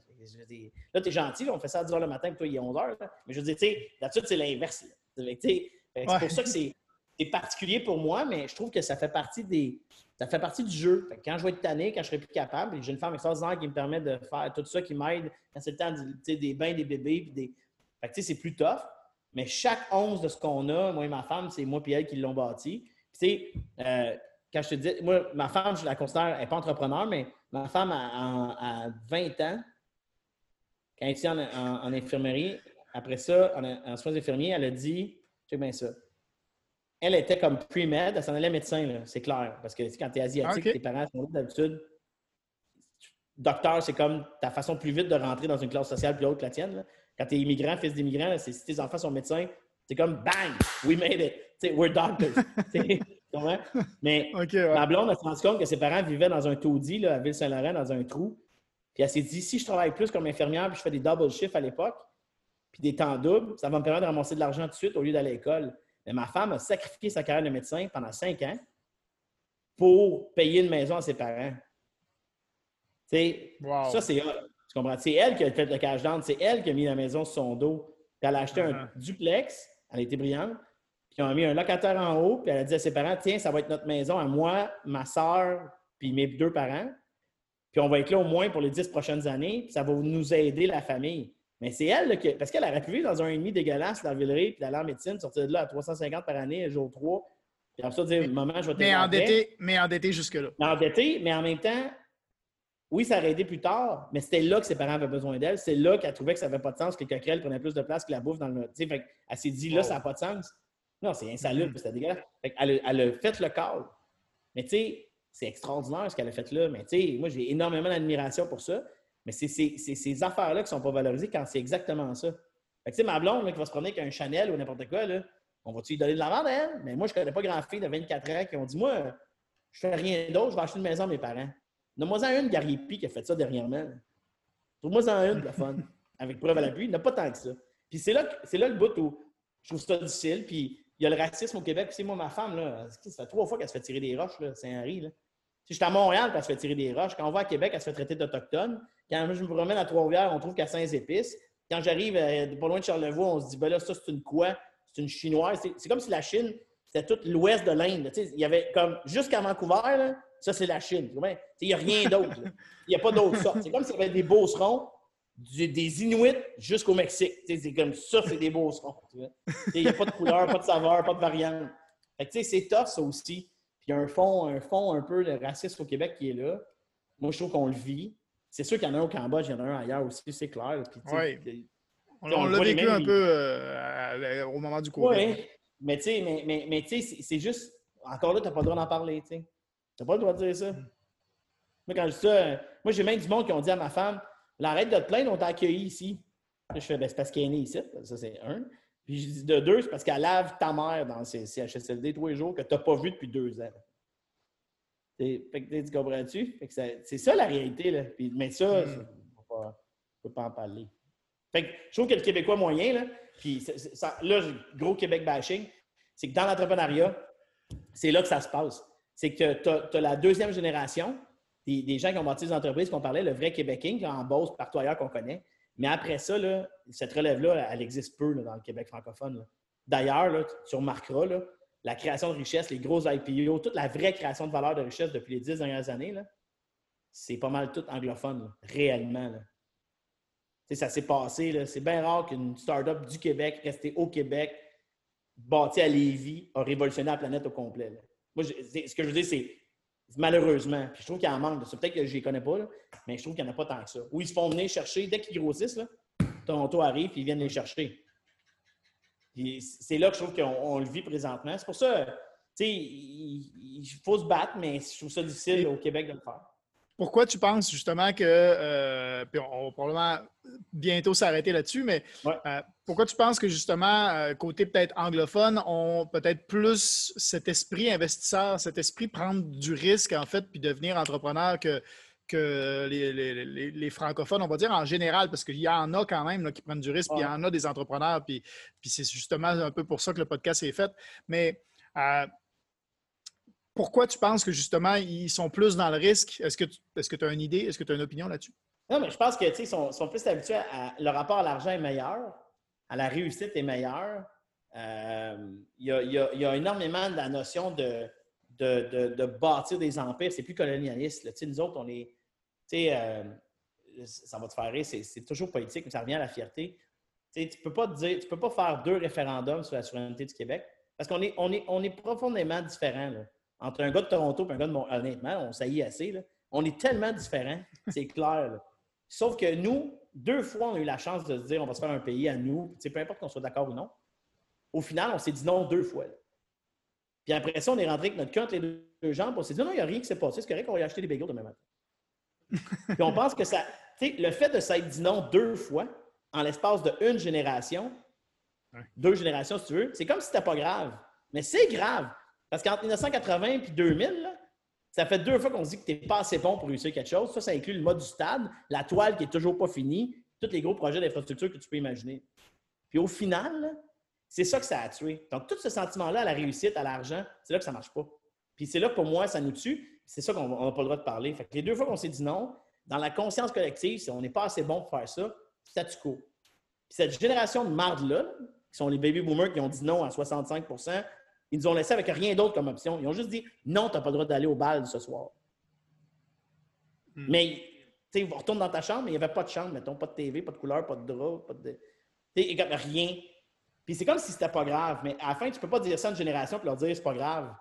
Là, tu es gentil, on fait ça à 10 h le matin, puis toi, il est 11 h. Mais je veux dire, tu sais, là-dessus, c'est l'inverse. C'est pour ça que c'est particulier pour moi, mais je trouve que ça fait partie des, ça fait partie du jeu. quand je vais être tanné, quand je serai plus capable, j'ai une femme extraordinaire qui me permet de faire tout ça, qui m'aide quand c'est le temps des bains des bébés. des... Fait c'est plus tough. Mais chaque once de ce qu'on a, moi et ma femme, c'est moi et elle qui l'ont bâti. Puis, euh, quand je te dis, moi, ma femme, je la considère, elle n'est pas entrepreneur, mais ma femme, a, 20 ans, quand elle était en, infirmerie, après ça, en, en soins infirmiers, elle a dit, sais bien ça, elle était comme pre-med, elle s'en allait médecin, c'est clair. Parce que quand tu es asiatique, tes parents sont d'habitude. Docteur, c'est comme ta façon plus vite de rentrer dans une classe sociale plus haute que la tienne. Quand tu es immigrant, fils d'immigrant, si tes enfants sont médecins, c'est comme bang, we made it. we're doctors. Mais ma blonde a se rendu compte que ses parents vivaient dans un taudis à Ville-Saint-Laurent, dans un trou. Puis elle s'est dit si je travaille plus comme infirmière puis je fais des double shifts à l'époque, puis des temps doubles, ça va me permettre de ramasser de l'argent tout de suite au lieu d'aller à l'école. Mais ma femme a sacrifié sa carrière de médecin pendant cinq ans pour payer une maison à ses parents. Ça, c'est Tu comprends? C'est elle qui a fait le cash down. C'est elle qui a mis la maison sur son dos. Puis elle a acheté un uh-huh. duplex. Elle était brillante. Puis on a mis un locataire en haut. Puis elle a dit à ses parents Tiens, ça va être notre maison à moi, ma soeur, puis mes deux parents. Puis on va être là au moins pour les dix prochaines années. Puis ça va nous aider, la famille. Mais c'est elle, qui, parce qu'elle aurait pu vivre dans un ennemi dégueulasse dans la Villeray, puis d'aller en médecine, sortir de là à 350 par année, jour 3, puis après ça, dire, maman, je vais mais endetté, mais endetté jusque-là. Mais endetté, mais en même temps, oui, ça aurait aidé plus tard, mais c'était là que ses parents avaient besoin d'elle. C'est là qu'elle trouvait que ça n'avait pas de sens, que les coquerelles prenaient plus de place que la bouffe dans le. Fait elle s'est dit, là, ça n'a pas de sens. Non, c'est insalubre, mm-hmm. c'était dégueulasse. elle, elle, a fait le call. Mais tu sais, c'est extraordinaire ce qu'elle a fait là. Mais tu sais, moi, j'ai énormément d'admiration pour ça. Mais c'est ces affaires-là qui ne sont pas valorisées quand c'est exactement ça. Fait que, tu sais, ma blonde qui va se promener avec un Chanel ou n'importe quoi, là, on va-tu lui donner de la vente à elle? Mais moi, je ne connais pas grand fille de 24 ans qui ont dit Moi, je fais rien d'autre, je vais acheter une maison à mes parents. Donne-moi-en une Gary qui a fait ça dernièrement. Trouve-moi-en une, la fun. Avec preuve à l'appui. Il n'y en a pas tant que ça. Puis c'est là, là le bout où je trouve ça difficile. Puis il y a le racisme au Québec. C'est moi, ma femme, là, ça fait trois fois qu'elle se fait tirer des roches, Saint-Henri. Si je suis à Montréal, elle se fait tirer des roches. Quand on va à Québec, elle se fait traiter d'Autochtone. Quand je me promène à Trois-Rivières, on trouve qu'à Saint-Épices. Quand j'arrive euh, pas loin de Charlevoix, on se dit, ben là, ça, c'est une quoi? C'est une chinoise. C'est comme si la Chine, c'était tout l'ouest de l'Inde. Il y avait comme, jusqu'à Vancouver, là, ça, c'est la Chine. Il n'y a rien d'autre. Il n'y a pas d'autre sorte. C'est comme s'il y avait des beaucerons, des Inuits jusqu'au Mexique. C'est comme ça, c'est des beaucerons. Il n'y a pas de couleur, pas de saveur, pas de variante. C'est tough, ça aussi. Puis il y a un fond, un fond un peu de racisme au Québec qui est là. Moi, je trouve qu'on le vit. C'est sûr qu'il y en a un au Cambodge, il y en a un ailleurs aussi, c'est clair. On, l'a vécu un peu euh, au moment du Covid. Oui, mais tu sais, mais, mais, mais c'est juste, encore là, tu n'as pas le droit d'en parler. Tu n'as pas le droit de dire ça. Mm. Moi, quand je dis ça, moi, j'ai même du monde qui ont dit à ma femme, l'arrête de te plaindre, on t'a accueilli ici. Je fais, ben, c'est parce qu'elle est née ici. Ça, c'est un. Puis je dis de deux, c'est parce qu'elle lave ta mère dans ses CHSLD tous les jours que tu n'as pas vu depuis deux ans. Fait que, tu comprends-tu? C'est ça la réalité. Là. Puis, mais ça, hmm. on ne peut pas en parler. Fait que, je trouve que le Québécois moyen, là, puis ça, là, gros Québec bashing, c'est que dans l'entrepreneuriat, c'est là que ça se passe. C'est que tu as, la deuxième génération des, gens qui ont bâti des entreprises qu'on parlait, le vrai Québécois qui en bosse partout ailleurs qu'on connaît. Mais après ça, cette relève-là, elle existe peu dans le Québec francophone. D'ailleurs, tu remarqueras, la création de richesse, les gros IPO, toute la vraie création de valeur de richesse depuis les dix dernières années, c'est pas mal tout anglophone, réellement. Ça s'est passé. C'est bien rare qu'une start-up du Québec, restée au Québec, bâtie à Lévis, a révolutionné la planète au complet. Moi, ce que je veux dire, c'est malheureusement, je trouve qu'il y en manque. Peut-être que je ne les connais pas, mais je trouve qu'il n'y en a pas tant que ça. Où ils se font venir chercher, dès qu'ils grossissent, là, Toronto arrive et ils viennent les chercher. C'est là que je trouve qu'on le vit présentement. C'est pour ça, tu sais, il, faut se battre, mais je trouve ça difficile au Québec de le faire. Pourquoi tu penses justement que, euh, puis on va probablement bientôt s'arrêter là-dessus, mais euh, pourquoi tu penses que justement, euh, côté peut-être anglophone, on peut-être plus cet esprit investisseur, cet esprit prendre du risque en fait, puis devenir entrepreneur que, que les, francophones, on va dire en général, parce qu'il y en a quand même qui prennent du risque, puis il y en a des entrepreneurs, puis, puis c'est justement un peu pour ça que le podcast est fait. Mais pourquoi tu penses que justement, ils sont plus dans le risque? Est-ce que tu as une idée? Est-ce que tu as une opinion là-dessus? Non, mais je pense que sont, sont plus habitués à. Le rapport à l'argent est meilleur, à la réussite est meilleur. Euh, il, y a, énormément de la notion de, bâtir des empires. C'est plus colonialiste. Nous autres, on est. Euh, ça va te faire rire, c'est toujours politique, mais ça revient à la fierté. tu ne peux, pas peux pas faire deux référendums sur la souveraineté du Québec parce qu'on est, on est, on est profondément différents. Entre un gars de Toronto et un gars de Montréal, honnêtement, on saillit assez. Là. On est tellement différents, c'est clair. Sauf que nous, deux fois, on a eu la chance de se dire on va se faire un pays à nous, peu importe qu'on soit d'accord ou non. Au final, on s'est dit non deux fois. Puis après ça, on est rentré avec notre compte les deux, jambes, on s'est dit non, il n'y a rien qui s'est passé, c'est correct qu'on va y acheter des bagels demain matin. Puis on pense que ça. Tu sais, le fait de s'être dit non deux fois, en l'espace d'une génération, deux générations si tu veux, c'est comme si c'était pas grave. Mais c'est grave. Parce qu'entre 1980 et 2000, ça fait deux fois qu'on se dit que tu n'es pas assez bon pour réussir quelque chose. Ça, ça inclut le mode du stade, la toile qui n'est toujours pas finie, tous les gros projets d'infrastructure que tu peux imaginer. Puis au final, c'est ça que ça a tué. Donc, tout ce sentiment-là à la réussite, à l'argent, c'est là que ça ne marche pas. Puis c'est là que pour moi, ça nous tue. C'est ça qu'on n'a pas le droit de parler. Fait que les deux fois qu'on s'est dit non, dans la conscience collective, si on n'est pas assez bon pour faire ça, statu quo. Puis cette génération de marde-là, qui sont les baby boomers qui ont dit non à 65 ils nous ont laissé avec rien d'autre comme option. Ils ont juste dit non, tu n'as pas le droit d'aller au bal ce soir. Hmm. Mais, tu sais, retourne dans ta chambre, mais il n'y avait pas de chambre, mettons, pas de TV, pas de couleur, pas de drap, pas de. Tu sais, rien. Puis c'est comme si c'était pas grave, mais à la fin, tu ne peux pas dire ça à une génération et leur dire c'est pas grave.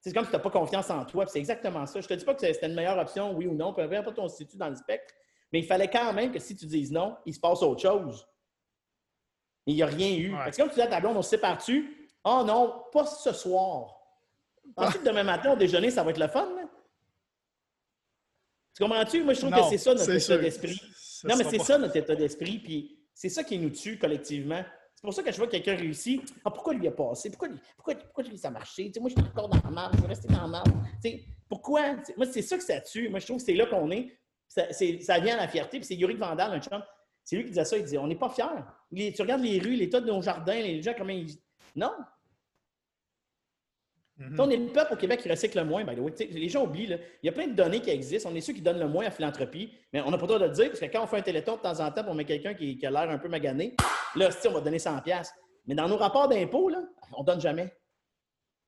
C'est comme si tu n'as pas confiance en toi. C'est exactement ça. Je te dis pas que c'était une meilleure option, oui ou non, peu importe ton statut dans le spectre, mais il fallait quand même que si tu dises non, il se passe autre chose. Mais il n'y a rien eu. Parce que comme tu dis à ta blonde, on se sépare-tu, Oh non, pas ce soir. Ensuite, demain matin, au déjeuner, ça va être le fun. Tu comprends-tu? Moi, je trouve que c'est ça notre état d'esprit. Non, mais c'est ça notre état d'esprit, puis c'est ça qui nous tue collectivement. C'est pour ça que je vois quelqu'un réussit. Ah, pourquoi lui a passé? Pourquoi, pourquoi, pourquoi lui, ça a marché? moi, je suis encore dans la marde, je vais rester dans la marde. pourquoi? moi, c'est ça que ça tue. Moi, je trouve que c'est là qu'on est. Ça, ça, vient à la fierté. Puis c'est Yuri Vandal, un chum, c'est lui qui disait ça. Il disait On n'est pas fiers. tu regardes les rues, l'état de nos jardins, les gens, comment ils. Non. On est le peuple au Québec qui recycle le moins, by the way. les gens oublient, il y a plein de données qui existent. On est ceux qui donnent le moins à philanthropie, mais on n'a pas le droit de le dire parce que quand on fait un téléthon de temps en temps, on met quelqu'un qui, a l'air un peu magané, là, on va donner 100$. Mais dans nos rapports d'impôts, on ne donne jamais.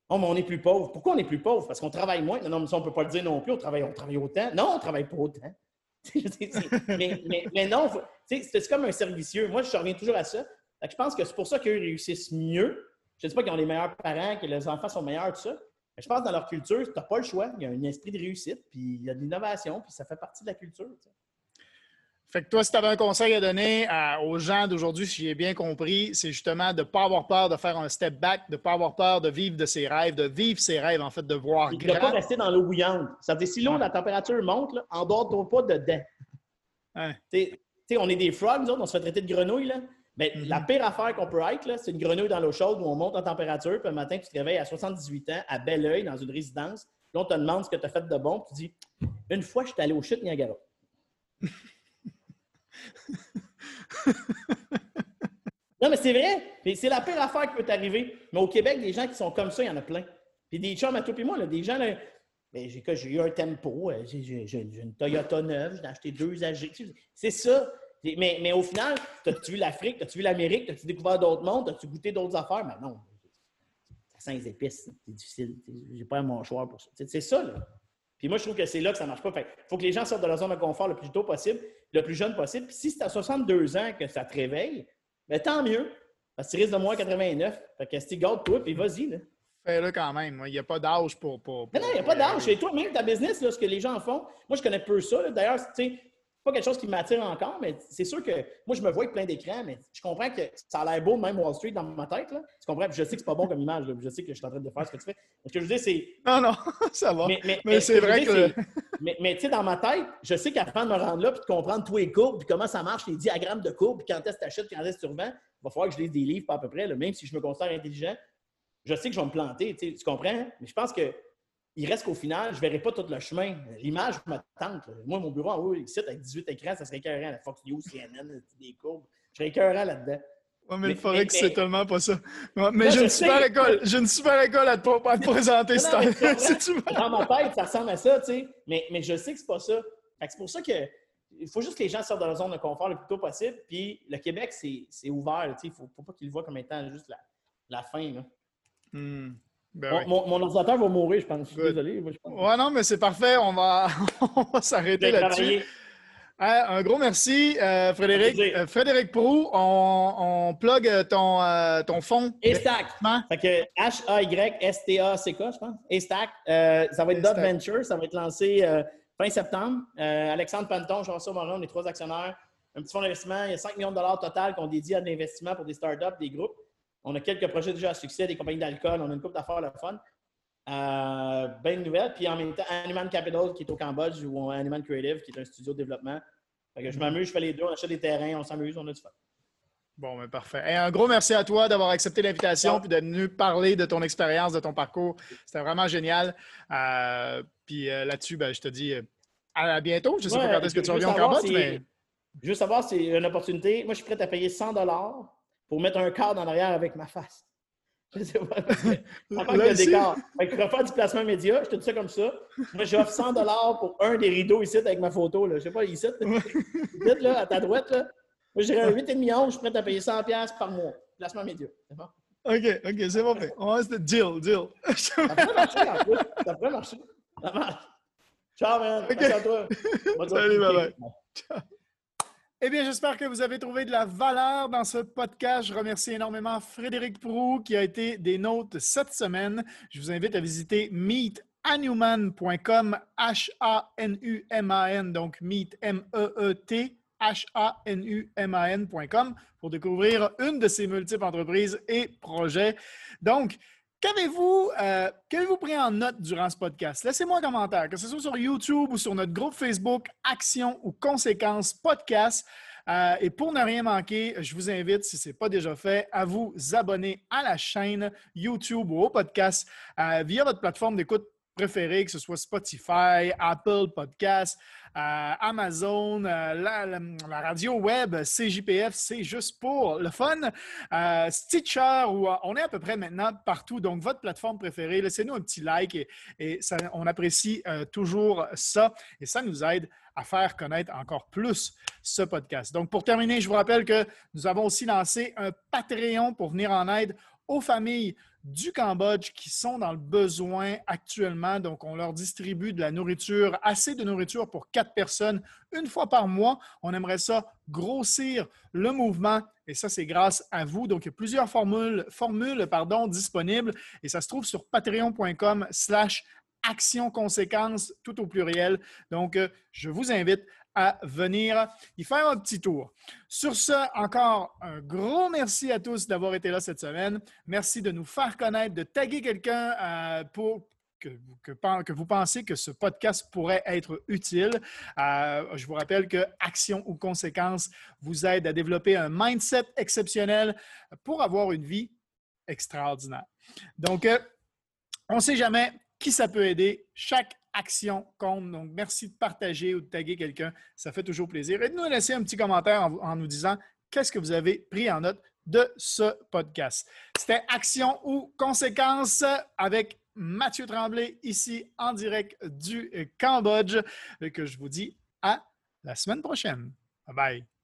Oh, mais on est plus pauvre. Pourquoi on est plus pauvre? Parce qu'on travaille moins. Non, mais on ne peut pas le dire non plus. On travaille, on travaille autant. Non, on ne travaille pas autant. mais, non, c'est comme un servicieux. Moi, je reviens toujours à ça. je pense que c'est pour ça qu'eux réussissent mieux je ne dis pas qu'ils ont les meilleurs parents, que les enfants sont meilleurs, tout ça. Mais je pense que dans leur culture, tu n'as pas le choix. Il y a un esprit de réussite, puis il y a de l'innovation, puis ça fait partie de la culture. Fait que toi, si tu avais un conseil à donner aux gens d'aujourd'hui, si j'ai bien compris, c'est justement de ne pas avoir peur de faire un step back, de ne pas avoir peur de vivre de ses rêves, de vivre ses rêves, en fait, de voir grand. De ne pas rester dans l'eau bouillante. Ça veut dire, si l'eau, la température monte, là, en dehors, pas dedans. Tu sais, on est des frogs, nous autres, on se fait traiter de grenouilles, là. Mais la mhm. pire affaire qu'on peut être, c'est une grenouille dans l'eau chaude où on monte en température, puis le matin, tu te réveilles à 78 ans, à bel oeil, dans une résidence. Là, on te demande ce que tu as fait de bon, puis tu dis Une fois, je suis allé au chute Niagara. non, mais c'est vrai. C'est la pire affaire qui peut t'arriver. Mais au Québec, des gens qui sont comme ça, il y en a plein. Puis des chums à toi et moi, là, des gens, là, ben, j'ai eu un tempo, euh, j'ai une Toyota neuve, j'ai acheté deux AG. C'est ça. Mais, mais au final, as-tu vu l'Afrique, as-tu vu l'Amérique, as-tu découvert d'autres mondes, as-tu goûté d'autres affaires? Mais non. Ça sent les épices, c'est difficile. J'ai pas un mâchoire pour ça. C'est ça, là. Puis moi, je trouve que c'est là que ça ne marche pas. Fait il faut que les gens sortent de leur zone de confort le plus tôt possible, le plus jeune possible. Puis si c'est à 62 ans que ça te réveille, bien, tant mieux. Parce que tu risques de moins 89. Fait que si garde-toi, puis vas-y. Là. Fais-le quand même. Il n'y a pas d'âge pour, pour, Non, non, il n'y a pas d'âge. Et toi, même ta business, là, ce que les gens font, moi, je connais peu ça. D'ailleurs, tu sais, pas quelque chose qui m'attire encore, mais c'est sûr que moi, je me vois avec plein d'écrans, mais je comprends que ça a l'air beau, même Wall Street, dans ma tête. Là. Tu comprends? je sais que c'est pas bon comme image. Je sais que je suis en train de faire ce que tu fais. ce que je veux dire, c'est. Non, non, ça va. Mais, c'est vrai que. mais, tu sais, dans ma tête, je sais qu'avant de me rendre là, puis de comprendre tous les courbes, puis comment ça marche, les diagrammes de courbes, puis quand est-ce que tu achètes, quand est-ce que tu revends, il va falloir que je lise des livres, pas à peu près, même si je me considère intelligent. Je sais que je vais me planter, tu comprends? Mais je pense que il reste qu'au final, je ne verrai pas tout le chemin. L'image me tente. Moi, mon bureau en haut, ici, avec 18 écrans, ça serait écœurant. La Fox News, CNN, des courbes. Je serais écœurant là-dedans. Oui, mais, il faudrait que c'est tellement pas ça. Mais j'ai une super école. J'ai une super école à te, à te présenter, non, Dans ma tête, ça ressemble à ça, tu sais. Mais, mais je sais que c'est pas ça. C'est pour ça que il faut juste que les gens sortent de leur zone de confort le plus tôt possible. Puis le Québec, c'est ouvert. Il ne faut, faut, pas qu'ils le voient comme étant juste la, la fin. Là. Hmm. Ben mon, mon, ordinateur va mourir, je pense. Je suis désolé. Moi, Ouais, non, mais c'est parfait. On va, va s'arrêter là-dessus. Hein, un gros merci, euh, Frédéric. Euh, Frédéric Prou, on, on plug euh, ton, ton fond. E-Stack. Fait que H-A-Y-S-T-A-C-K, je pense? E-Stack. ça va être Dot Venture. Ça va être lancé fin septembre. Alexandre Panton, Jean-François Morin, on est trois actionnaires. Un petit fonds d'investissement. Il y a 5 millions de dollars total qu'on dédie à l'investissement pour des startups, des groupes. On a quelques projets déjà à succès, des compagnies d'alcool, on a une coupe d'affaires le fun. Euh, ben nouvelle. Puis en même temps, Animal Capital qui est au Cambodge ou Animal Creative qui est un studio de développement. je mhm. m'amuse, je fais les deux, on achète des terrains, on s'amuse, on a du fun. Bon, mais parfait. Et un gros merci à toi d'avoir accepté l'invitation et d'être venu parler de ton expérience, de ton parcours. C'était vraiment génial. Euh, puis euh, là-dessus, ben, je te dis à bientôt. Je ne sais pas quand est-ce que tu reviens au Cambodge, mais. Juste savoir, c'est une opportunité. Moi, je suis prêt à payer 100 pour mettre un cadre en arrière avec ma face. Je sais pas. le décor. Fait que du placement média, je te dis ça comme ça. Moi, j'offre 100 pour un des rideaux ici avec ma photo. Là. Je sais pas, ici. Là, à ta droite. Là. Moi, j'irais un 8,5 je suis prêt à payer 100 par mois. Placement média. C'est bon? OK, OK, c'est bon. On reste deal, deal. ça pourrait marcher, en plus. Ça pourrait marcher. Ça marche. Ciao, man. Okay. Merci à toi. Salut, bye bye. Ciao. Eh bien, j'espère que vous avez trouvé de la valeur dans ce podcast. Je remercie énormément Frédéric Prou qui a été des nôtres cette semaine. Je vous invite à visiter meetanuman.com, H-A-N-U-M-A-N, donc meet, M-E-E-T, H-A-N-U-M-A-N.com pour découvrir une de ces multiples entreprises et projets. Donc, Qu'avez-vous euh, pris en note durant ce podcast? Laissez-moi un commentaire, que ce soit sur YouTube ou sur notre groupe Facebook Action ou Conséquences Podcast. Euh, et pour ne rien manquer, je vous invite, si ce n'est pas déjà fait, à vous abonner à la chaîne YouTube ou au podcast euh, via votre plateforme d'écoute préférée, que ce soit Spotify, Apple Podcasts, euh, Amazon, euh, la, radio web, CJPF, c'est juste pour le fun. Euh, Stitcher, on est à peu près maintenant partout. Donc, votre plateforme préférée, laissez-nous un petit like et, on apprécie toujours ça et ça nous aide à faire connaître encore plus ce podcast. Donc, pour terminer, je vous rappelle que nous avons aussi lancé un Patreon pour venir en aide aux familles du Cambodge qui sont dans le besoin actuellement. Donc, on leur distribue de la nourriture, assez de nourriture pour quatre personnes une fois par mois. On aimerait ça grossir le mouvement et ça, c'est grâce à vous. Donc, il y a plusieurs formules, disponibles et ça se trouve sur patreon.com slash action conséquence, tout au pluriel. Donc, euh, je vous invite à venir y faire un petit tour. Sur ce, encore un gros merci à tous d'avoir été là cette semaine. Merci de nous faire connaître, de taguer quelqu'un euh, pour que, vous pensez que ce podcast pourrait être utile. Euh, je vous rappelle que Action ou Conséquences vous aide à développer un mindset exceptionnel pour avoir une vie extraordinaire. Donc, euh, on ne sait jamais qui ça peut aider. Chaque action compte. Donc, merci de partager ou de taguer quelqu'un. Ça fait toujours plaisir. Et de nous laisser un petit commentaire en, nous disant qu'est-ce que vous avez pris en note de ce podcast. C'était Action ou Conséquences avec Mathieu Tremblay ici en direct du Cambodge que je vous dis à la semaine prochaine. Bye bye.